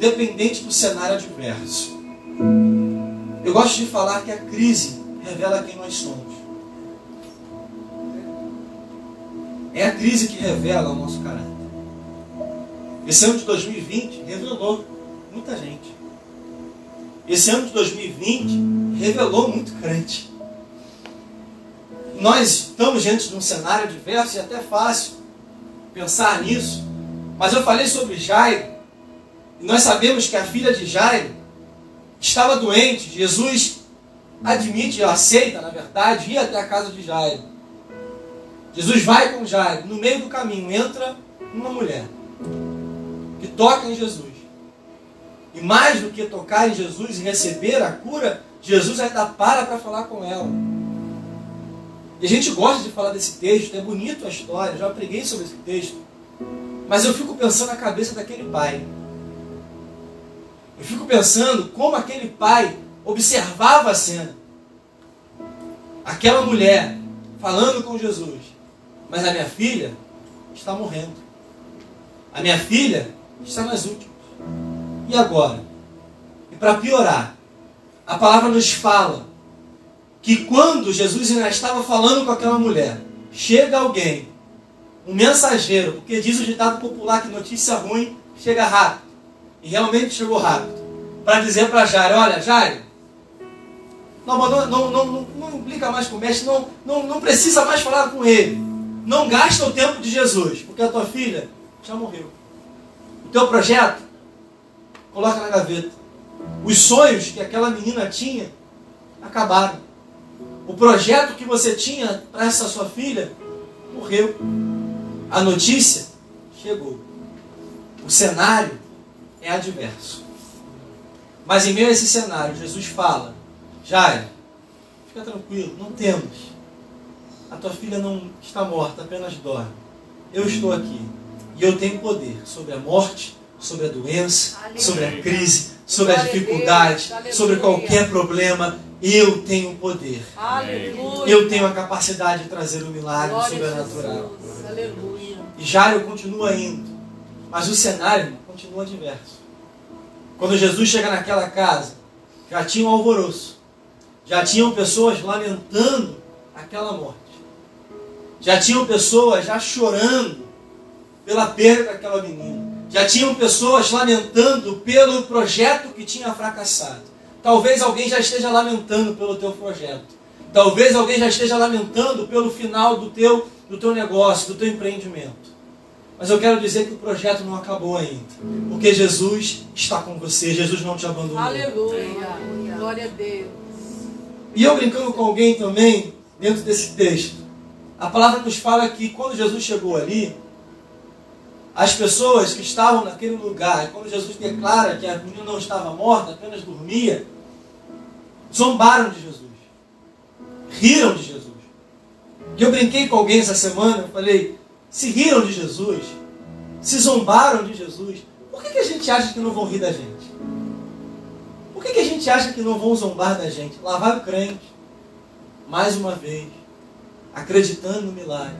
independente do cenário adverso. Eu gosto de falar que a crise revela quem nós somos. É a crise que revela o nosso caráter. Esse ano de 2020 revelou muita gente. Esse ano de 2020 revelou muito crente. Nós estamos diante de um cenário diverso e até fácil pensar nisso. Mas eu falei sobre Jairo. E nós sabemos que a filha de Jairo estava doente. Jesus admite, aceita, na verdade, ir até a casa de Jairo. Jesus vai com Jairo. No meio do caminho entra uma mulher que toca em Jesus. E mais do que tocar em Jesus e receber a cura, Jesus ainda para para falar com ela. E a gente gosta de falar desse texto, é bonito a história, já preguei sobre esse texto. Mas eu fico pensando na cabeça daquele pai. Eu fico pensando como aquele pai observava a cena. Aquela mulher falando com Jesus. Mas a minha filha está morrendo. A minha filha está nas últimas. E agora? E para piorar, a palavra nos fala que quando Jesus ainda estava falando com aquela mulher, chega alguém, um mensageiro, porque diz o ditado popular que notícia ruim chega rápido. E realmente chegou rápido. Para dizer para Jairo, olha, Jairo, Não, não, não, não implica mais com o mestre, não, não, não precisa mais falar com ele. Não gasta o tempo de Jesus, porque a tua filha já morreu. O teu projeto, coloca na gaveta. Os sonhos que aquela menina tinha acabaram. O projeto que você tinha para essa sua filha morreu. A notícia chegou. O cenário é adverso. Mas em meio a esse cenário, Jesus fala: Jair, fica tranquilo, não temas. A tua filha não está morta, apenas dorme. Eu estou aqui. E eu tenho poder sobre a morte, sobre a doença, Aleluia. sobre a crise, sobre a dificuldade, sobre qualquer problema. Eu tenho poder. Aleluia. Eu tenho a capacidade de trazer um milagre Glória sobrenatural. Aleluia. E Jairo continua indo. Mas o cenário continua diverso. Quando Jesus chega naquela casa, já tinha um alvoroço. Já tinham pessoas lamentando aquela morte. Já tinham pessoas já chorando pela perda daquela menina. Já tinham pessoas lamentando pelo projeto que tinha fracassado. Talvez alguém já esteja lamentando pelo teu projeto. Talvez alguém já esteja lamentando pelo final do teu, do teu negócio, do teu empreendimento. Mas eu quero dizer que o projeto não acabou ainda. Porque Jesus está com você, Jesus não te abandonou. Aleluia. Glória a Deus. E eu brincando com alguém também, dentro desse texto, a palavra nos fala que quando Jesus chegou ali, as pessoas que estavam naquele lugar, quando Jesus declara que a menina não estava morta, apenas dormia, zombaram de Jesus. Riram de Jesus. E eu brinquei com alguém essa semana, eu falei, se riram de Jesus, se zombaram de Jesus, por que, que a gente acha que não vão rir da gente? Por que, que a gente acha que não vão zombar da gente? Lá vai o crente, mais uma vez, acreditando no milagre,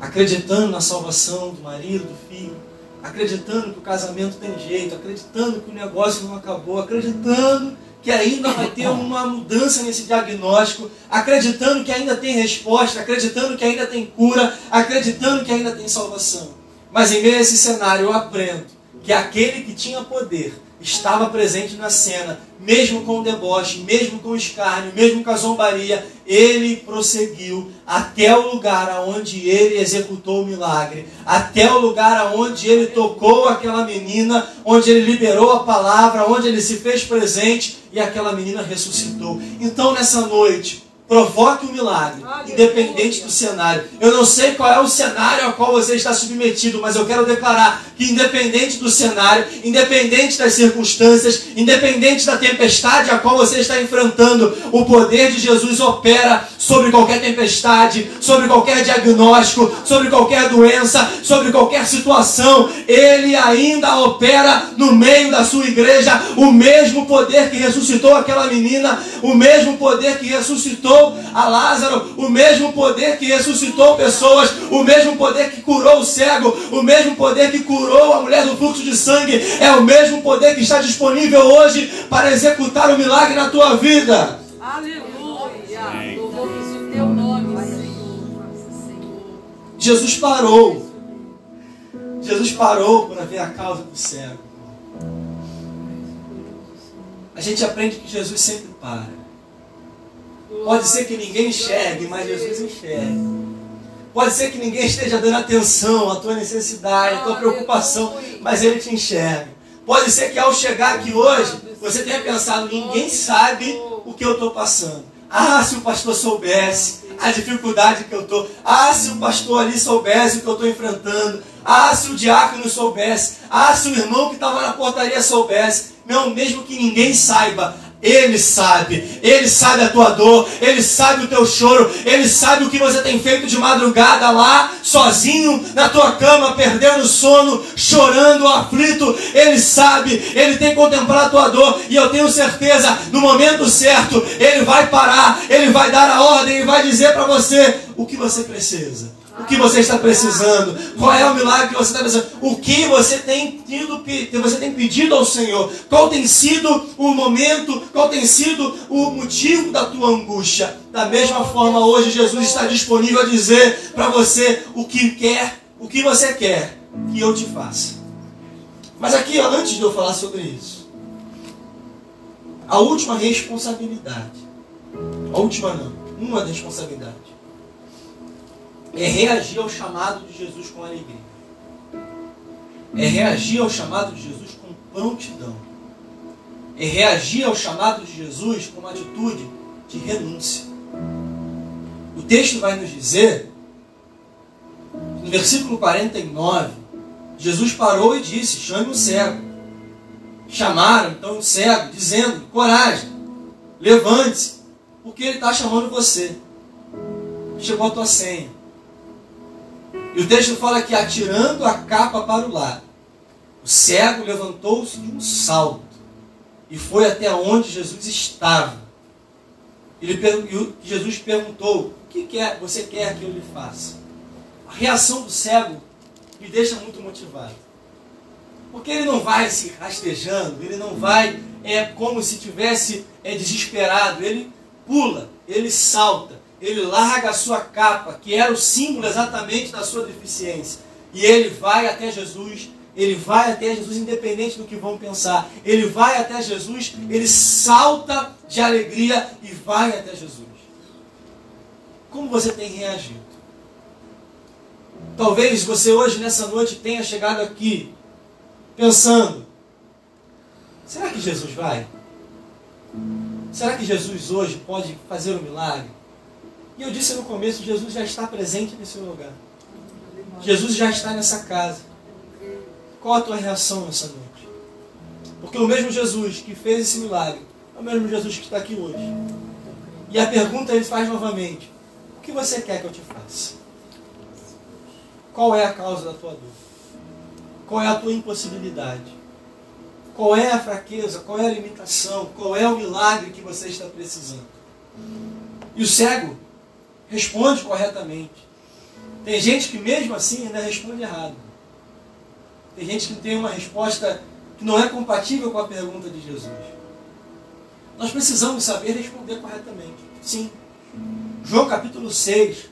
acreditando na salvação do marido, do filho, acreditando que o casamento tem jeito, acreditando que o negócio não acabou, acreditando que ainda vai ter uma mudança nesse diagnóstico, acreditando que ainda tem resposta, acreditando que ainda tem cura, acreditando que ainda tem salvação. Mas em meio a esse cenário eu aprendo que aquele que tinha poder estava presente na cena, mesmo com o deboche, mesmo com o escárnio, mesmo com a zombaria, ele prosseguiu até o lugar aonde ele executou o milagre, até o lugar aonde ele tocou aquela menina, onde ele liberou a palavra, onde ele se fez presente e aquela menina ressuscitou. Então nessa noite, Provoque um milagre, independente do cenário. Eu não sei qual é o cenário ao qual você está submetido, mas eu quero declarar que, independente do cenário, independente das circunstâncias, independente da tempestade a qual você está enfrentando, o poder de Jesus opera sobre qualquer tempestade, sobre qualquer diagnóstico, sobre qualquer doença, sobre qualquer situação. Ele ainda opera no meio da sua igreja. O mesmo poder que ressuscitou aquela menina, o mesmo poder que ressuscitou ressuscitou a Lázaro, o mesmo poder que ressuscitou pessoas, o mesmo poder que curou o cego, o mesmo poder que curou a mulher do fluxo de sangue, é o mesmo poder que está disponível hoje para executar o milagre na tua vida. Aleluia! Louvamos o teu nome, Senhor. Jesus parou. Jesus parou para ver a causa do cego. A gente aprende que Jesus sempre para. Pode ser que ninguém enxergue, mas Jesus enxerga. Pode ser que ninguém esteja dando atenção à tua necessidade, à tua preocupação, mas Ele te enxerga. Pode ser que ao chegar aqui hoje, você tenha pensado, ninguém sabe o que eu estou passando. Ah, se o pastor soubesse a dificuldade que eu estou. Ah, se o pastor ali soubesse o que eu estou enfrentando. Ah, se o diácono soubesse. Ah, se o irmão que estava na portaria soubesse. Não, mesmo que ninguém saiba, ele sabe, Ele sabe a tua dor, Ele sabe o teu choro, Ele sabe o que você tem feito de madrugada lá, sozinho, na tua cama, perdendo sono, chorando, aflito. Ele sabe, Ele tem contemplado a tua dor, e eu tenho certeza, no momento certo, Ele vai parar, Ele vai dar a ordem e vai dizer para você o que você precisa. O que você está precisando? Qual é o milagre que você está precisando? O que você tem tido, você tem pedido ao Senhor? Qual tem sido o momento? Qual tem sido o motivo da tua angústia? Da mesma forma, hoje Jesus está disponível a dizer para você o que quer, o que você quer que eu te faça. Mas aqui, antes de eu falar sobre isso, a última responsabilidade A última não. Uma responsabilidade. É reagir ao chamado de Jesus com alegria. É reagir ao chamado de Jesus com prontidão. É reagir ao chamado de Jesus com uma atitude de renúncia. O texto vai nos dizer, no versículo 49, Jesus parou e disse: chame o cego. Chamaram então o cego, dizendo: coragem, levante-se, porque ele está chamando você. Chegou a tua senha. E o texto fala que atirando a capa para o lado, o cego levantou-se de um salto e foi até onde Jesus estava. Ele, Jesus perguntou: O que quer, você quer que eu lhe faça? A reação do cego me deixa muito motivado. Porque ele não vai se rastejando, ele não vai é, como se tivesse é, desesperado. Ele pula, ele salta, ele larga a sua capa, que era o símbolo exatamente da sua deficiência. E ele vai até Jesus ele vai até Jesus, independente do que vão pensar. Ele vai até Jesus, ele salta de alegria e vai até Jesus. Como você tem reagido? Talvez você hoje, nessa noite, tenha chegado aqui pensando: será que Jesus vai? Será que Jesus hoje pode fazer um milagre? E eu disse no começo: Jesus já está presente nesse lugar. Jesus já está nessa casa. Qual a tua reação nessa noite? Porque o mesmo Jesus que fez esse milagre é o mesmo Jesus que está aqui hoje. E a pergunta ele faz novamente: O que você quer que eu te faça? Qual é a causa da tua dor? Qual é a tua impossibilidade? Qual é a fraqueza? Qual é a limitação? Qual é o milagre que você está precisando? E o cego responde corretamente. Tem gente que mesmo assim ainda responde errado. Tem gente que tem uma resposta que não é compatível com a pergunta de Jesus. Nós precisamos saber responder corretamente. Sim. João capítulo 6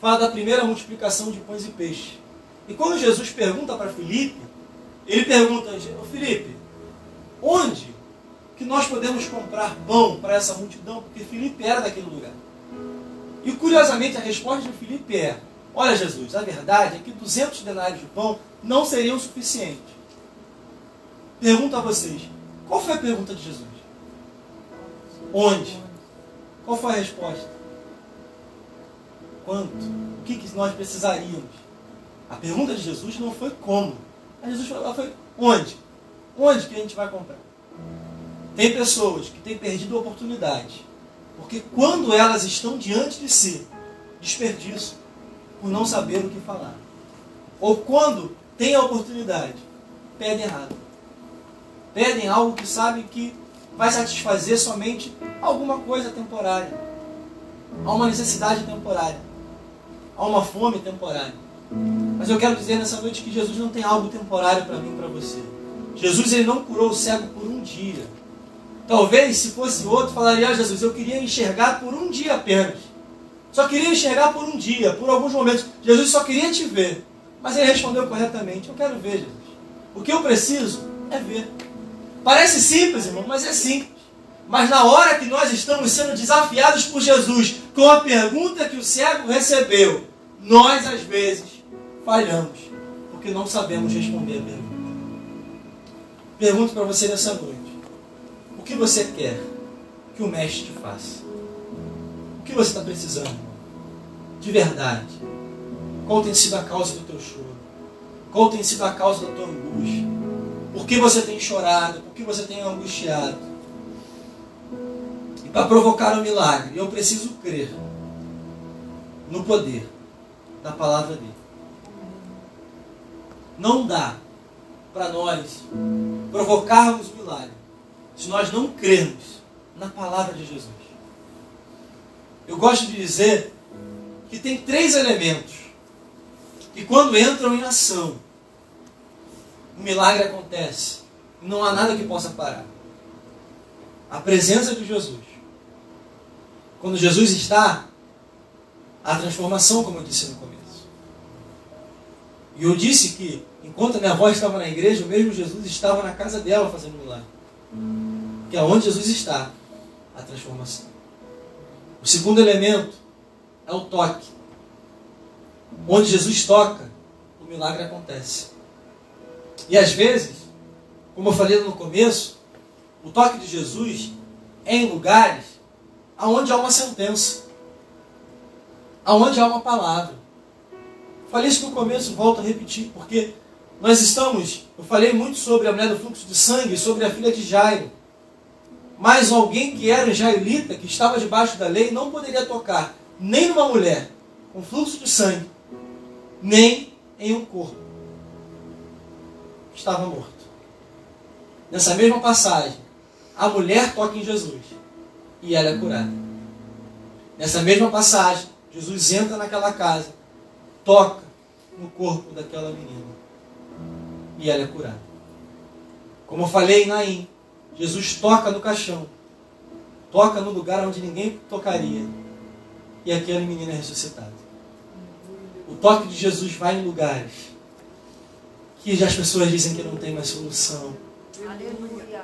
fala da primeira multiplicação de pães e peixes. E quando Jesus pergunta para Filipe, ele pergunta, Filipe, onde que nós podemos comprar pão para essa multidão? Porque Filipe era daquele lugar. E curiosamente a resposta de Filipe é, olha Jesus, a verdade é que 200 denários de pão não seriam suficientes. Pergunto a vocês: qual foi a pergunta de Jesus? Onde? Qual foi a resposta? Quanto? O que, que nós precisaríamos? A pergunta de Jesus não foi como. A Jesus falou, foi onde? Onde que a gente vai comprar? Tem pessoas que têm perdido a oportunidade. Porque quando elas estão diante de si, desperdício por não saber o que falar. Ou quando tem a oportunidade, pedem errado. Pedem algo que sabem que vai satisfazer somente alguma coisa temporária. Há uma necessidade temporária. Há uma fome temporária. Mas eu quero dizer nessa noite que Jesus não tem algo temporário para mim e para você. Jesus ele não curou o cego por um dia. Talvez se fosse outro, falaria: ah, Jesus, eu queria enxergar por um dia apenas. Só queria enxergar por um dia, por alguns momentos. Jesus só queria te ver. Mas ele respondeu corretamente: Eu quero ver, Jesus. O que eu preciso é ver. Parece simples, irmão, mas é simples. Mas na hora que nós estamos sendo desafiados por Jesus com a pergunta que o cego recebeu, nós às vezes falhamos, porque não sabemos responder a pergunta. Pergunto para você nessa noite: o que você quer que o mestre te faça? O que você está precisando? De verdade. Qual tem sido a causa do teu choro? Qual tem sido a causa da tua angústia? Por que você tem chorado? Por que você tem angustiado? E para provocar o um milagre, eu preciso crer no poder da palavra dele. Não dá para nós provocarmos milagre se nós não crermos na palavra de Jesus. Eu gosto de dizer que tem três elementos e quando entram em ação, o milagre acontece. Não há nada que possa parar. A presença de Jesus. Quando Jesus está, a transformação, como eu disse no começo. E eu disse que, enquanto a minha avó estava na igreja, o mesmo Jesus estava na casa dela fazendo milagre. Que é onde Jesus está, a transformação. O segundo elemento é o toque. Onde Jesus toca, o milagre acontece. E às vezes, como eu falei no começo, o toque de Jesus é em lugares aonde há uma sentença, aonde há uma palavra. Falei isso no começo, volto a repetir, porque nós estamos, eu falei muito sobre a mulher do fluxo de sangue, sobre a filha de Jairo. Mas alguém que era jailita, que estava debaixo da lei, não poderia tocar nem numa mulher com fluxo de sangue, nem em um corpo. Estava morto. Nessa mesma passagem, a mulher toca em Jesus e ela é curada. Nessa mesma passagem, Jesus entra naquela casa, toca no corpo daquela menina e ela é curada. Como eu falei em Naim, Jesus toca no caixão, toca no lugar onde ninguém tocaria e aquela menina é ressuscitada. O toque de Jesus vai em lugares que já as pessoas dizem que não tem mais solução. Aleluia.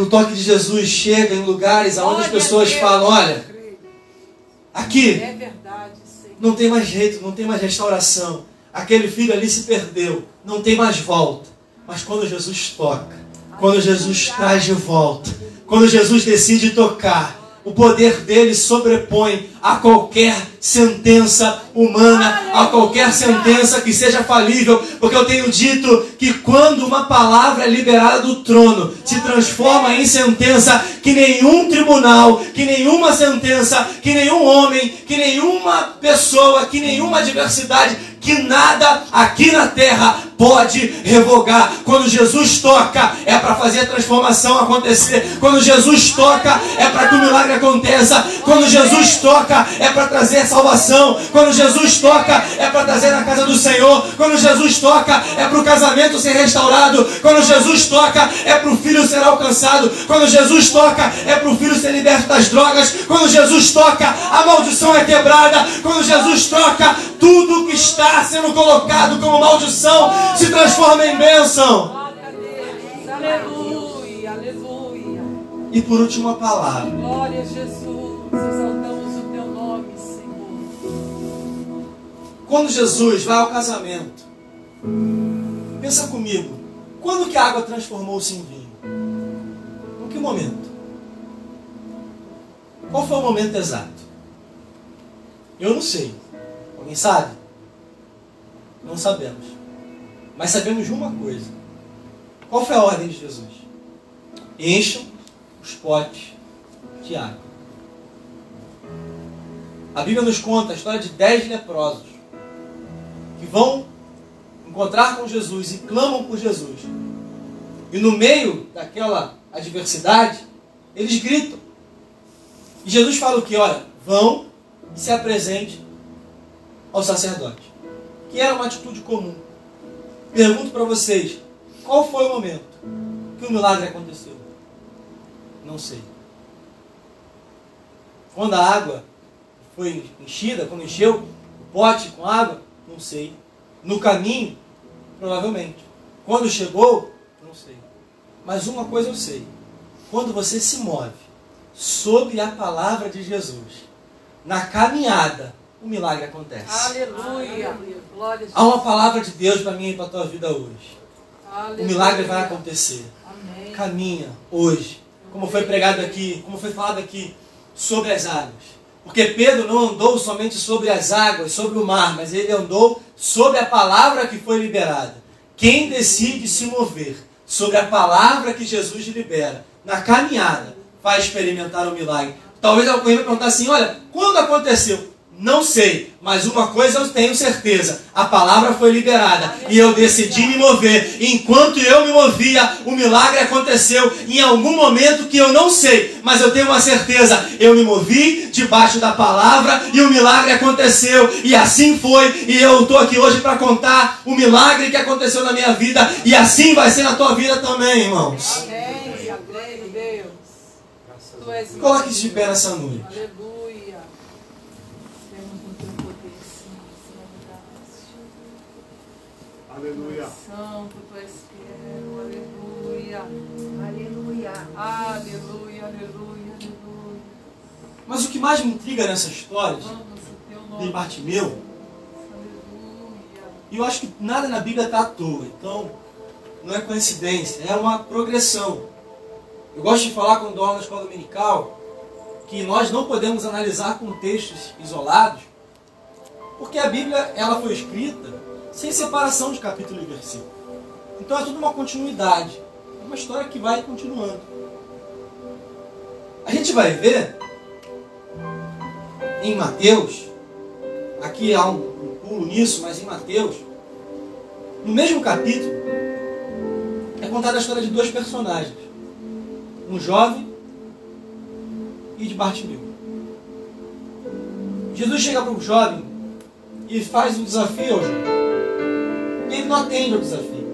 O toque de Jesus chega em lugares onde as pessoas falam: olha, aqui é não tem mais jeito, não tem mais restauração. Aquele filho ali se perdeu, não tem mais volta. Mas quando Jesus toca, quando Jesus traz de volta, quando Jesus decide tocar, o poder dele sobrepõe a qualquer sentença humana, a qualquer sentença que seja falível, porque eu tenho dito que quando uma palavra é liberada do trono se transforma em sentença, que nenhum tribunal, que nenhuma sentença, que nenhum homem, que nenhuma pessoa, que nenhuma adversidade que nada aqui na terra pode revogar. Quando Jesus toca, é para fazer a transformação acontecer. Quando Jesus toca, é para que o milagre aconteça. Quando Jesus toca, é para trazer salvação. Quando Jesus toca, é para trazer na casa do Senhor. Quando Jesus toca, é para o casamento ser restaurado. Quando Jesus toca, é para o filho ser alcançado. Quando Jesus toca, é para o filho ser liberto das drogas. Quando Jesus toca, a maldição é quebrada. Quando Jesus toca, tudo que está sendo colocado como maldição se transforma em bênção. Aleluia, aleluia. E por último a palavra. Glória a Jesus, exaltamos o teu nome, Senhor. Quando Jesus vai ao casamento, pensa comigo, quando que a água transformou-se em vinho? Em que momento? Qual foi o momento exato? Eu não sei. Alguém sabe? Não sabemos. Mas sabemos uma coisa. Qual foi a ordem de Jesus? Encham os potes de água. A Bíblia nos conta a história de dez leprosos que vão encontrar com Jesus e clamam por Jesus. E no meio daquela adversidade, eles gritam. E Jesus fala o que? Olha, vão e se apresente ao sacerdote, que era uma atitude comum. Pergunto para vocês, qual foi o momento que o milagre aconteceu? Não sei. Quando a água foi enchida, quando encheu o pote com água, não sei. No caminho, provavelmente. Quando chegou, não sei. Mas uma coisa eu sei: quando você se move sobre a palavra de Jesus, na caminhada, o milagre acontece. Aleluia. Há uma palavra de Deus para mim e para a tua vida hoje. Aleluia. O milagre vai acontecer. Amém. Caminha hoje, como foi pregado aqui, como foi falado aqui, sobre as águas. Porque Pedro não andou somente sobre as águas, sobre o mar, mas ele andou sobre a palavra que foi liberada. Quem decide se mover sobre a palavra que Jesus libera na caminhada vai experimentar o milagre. Talvez alguém vai perguntar assim: olha, quando aconteceu? Não sei, mas uma coisa eu tenho certeza: a palavra foi liberada e eu decidi me mover. Enquanto eu me movia, o milagre aconteceu em algum momento que eu não sei, mas eu tenho uma certeza: eu me movi debaixo da palavra e o milagre aconteceu. E assim foi. E eu estou aqui hoje para contar o milagre que aconteceu na minha vida e assim vai ser na tua vida também, irmãos. Amém. Coloque-se de pé nessa noite. Aleluia. Temos no teu poder, Senhor. Aleluia. Santo, tu és fiel. Aleluia. Aleluia. Aleluia, aleluia, aleluia. Mas o que mais me intriga nessa história de. Bartimeu, Aleluia. e eu acho que nada na Bíblia está à toa, então não é coincidência, é uma progressão. Eu gosto de falar quando dou aula na escola dominical que nós não podemos analisar contextos isolados, porque a Bíblia ela foi escrita sem separação de capítulo e versículo. Então é tudo uma continuidade, uma história que vai continuando. A gente vai ver em Mateus, aqui há um, um pulo nisso, mas em Mateus, no mesmo capítulo, é contada a história de dois personagens, um jovem e de Bartimeu. Jesus chega para o jovem e faz um desafio ao jovem. Ele não atende ao desafio.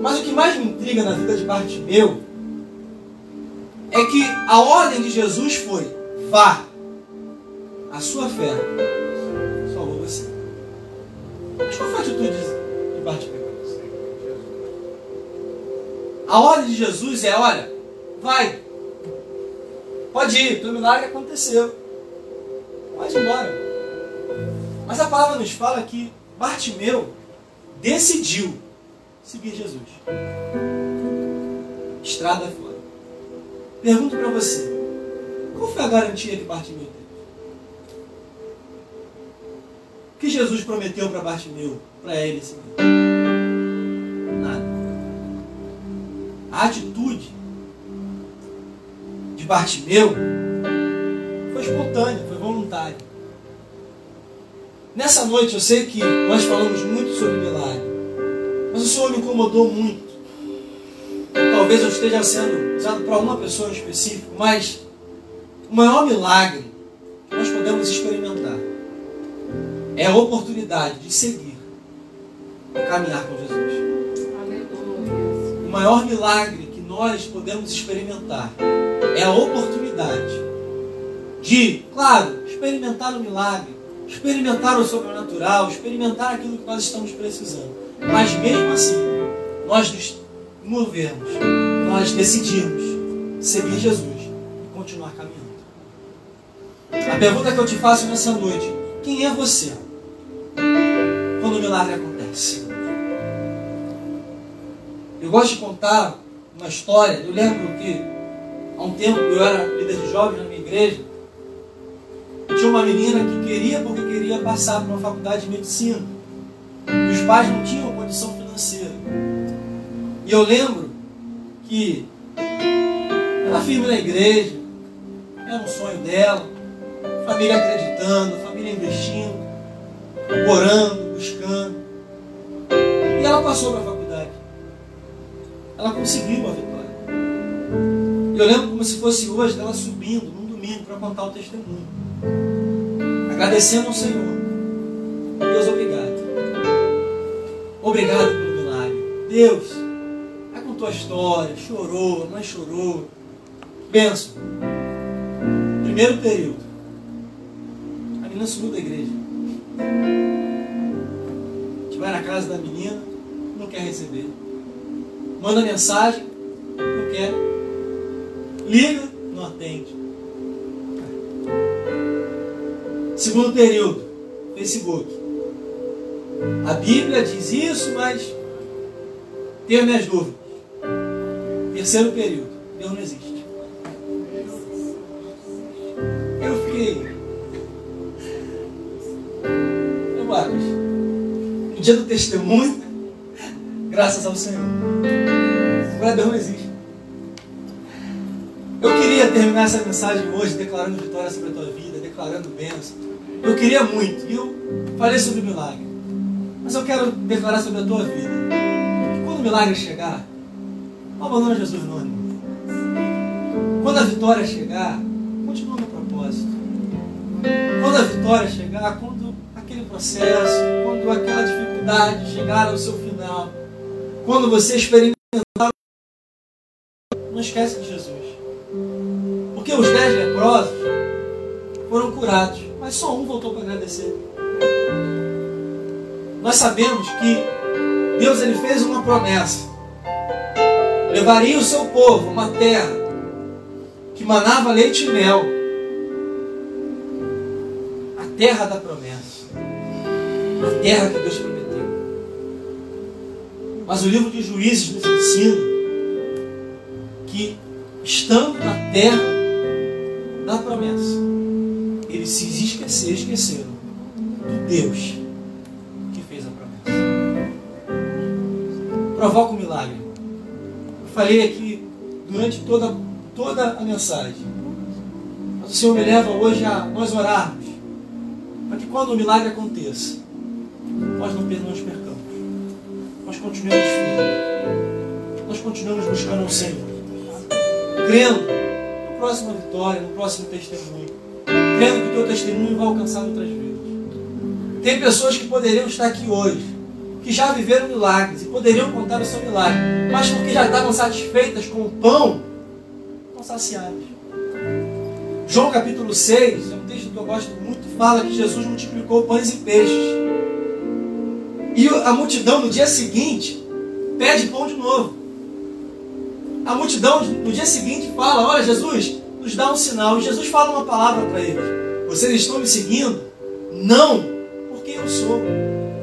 Mas o que mais me intriga na vida de Bartimeu é que a ordem de Jesus foi: vá, a sua fé salvou você. Mas qual foi a atitude de Bartimeu? A ordem de Jesus é: olha, vai, pode ir, teu milagre aconteceu, pode ir embora. Mas a palavra nos fala que Bartimeu decidiu seguir Jesus. Estrada fora. Pergunto para você: qual foi a garantia que Bartimeu teve? O que Jesus prometeu para Bartimeu, para ele seguir? Nada. A atitude de Bartimeu Nessa noite eu sei que nós falamos muito sobre milagre, mas o Senhor me incomodou muito. Talvez eu esteja sendo usado para uma pessoa em específico, mas o maior milagre que nós podemos experimentar é a oportunidade de seguir e caminhar com Jesus. Aleluia. O maior milagre que nós podemos experimentar é a oportunidade de, claro, experimentar o milagre, experimentar o sobrenatural, experimentar aquilo que nós estamos precisando. Mas mesmo assim, nós nos movermos, nós decidimos seguir Jesus e continuar caminhando. A pergunta que eu te faço nessa noite: quem é você quando o milagre acontece? Eu gosto de contar uma história. Eu lembro que há um tempo eu era líder de jovens na minha igreja. Tinha uma menina que queria porque queria passar para uma faculdade de medicina. E os pais não tinham condição financeira. E eu lembro que ela firme na igreja, era um sonho dela, família acreditando, família investindo, orando, buscando. E ela passou para a faculdade. Ela conseguiu a vitória. Eu lembro como se fosse hoje dela subindo num domingo para contar o testemunho. Agradecendo ao Senhor. Deus, obrigado. Obrigado pelo milagre. Deus, é com tua história. Chorou, a chorou. Benção. Primeiro período. A menina subiu da igreja. A gente vai na casa da menina, não quer receber. Manda mensagem, não quer. Liga, não atende. Segundo período, Facebook. A Bíblia diz isso, mas tenho minhas dúvidas. Terceiro período, Deus não existe. Eu fiquei. Eu Marcos, no dia do testemunho, graças ao Senhor. Agora Deus não existe. Eu queria terminar essa mensagem hoje declarando vitória sobre a tua vida, declarando bênção. Eu queria muito. E eu falei sobre o milagre. Mas eu quero declarar sobre a tua vida. Que quando o milagre chegar, não abandona Jesus não, irmão. Quando a vitória chegar, continua no propósito. Quando a vitória chegar, quando aquele processo, quando aquela dificuldade chegar ao seu final, quando você experimentar, não esquece de Jesus. Porque os dez leprosos foram curados, mas só um voltou para agradecer. Nós sabemos que Deus ele fez uma promessa. Levaria o seu povo a uma terra que manava leite e mel, terra da promessa. A terra que Deus prometeu. Mas o livro de Juízes nos ensina que, estando na terra da promessa, eles se esqueceram, esqueceram do Deus que fez a promessa. Provoca o um milagre. Eu falei aqui durante toda, toda a mensagem. Mas o Senhor me leva hoje a nós orarmos para que quando o milagre aconteça, nós não nos percamos nós continuamos firmes. Nós continuamos buscando o Senhor. Crendo no próximo vitória, no próximo testemunho. Crendo que o teu testemunho vai alcançar outras vidas. Tem pessoas que poderiam estar aqui hoje, que já viveram milagres e poderiam contar o seu milagre, mas porque já estavam satisfeitas com o pão, estão saciadas. João capítulo 6, é um texto que eu gosto muito, fala que Jesus multiplicou pães e peixes. E a multidão no dia seguinte pede pão de novo. A multidão no dia seguinte fala: Olha, Jesus, nos dá um sinal. Jesus fala uma palavra para eles: Vocês estão me seguindo? Não porque eu sou,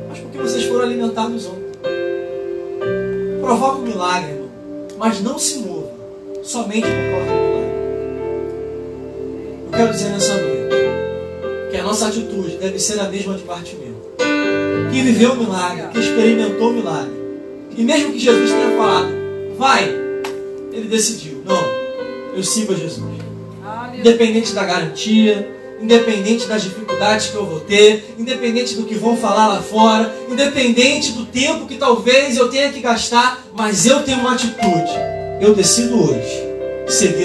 mas porque vocês foram alimentados ontem. Provoca um milagre, irmão. Mas não se mova somente por causa do milagre. Eu quero dizer nessa noite que a nossa atitude deve ser a mesma de Bartimeu que viveu o milagre, que experimentou o milagre. E mesmo que Jesus tenha falado, vai, ele decidiu, não, eu sigo a Jesus. Independente da garantia, independente das dificuldades que eu vou ter, independente do que vão falar lá fora, independente do tempo que talvez eu tenha que gastar, mas eu tenho uma atitude. Eu decido hoje seguir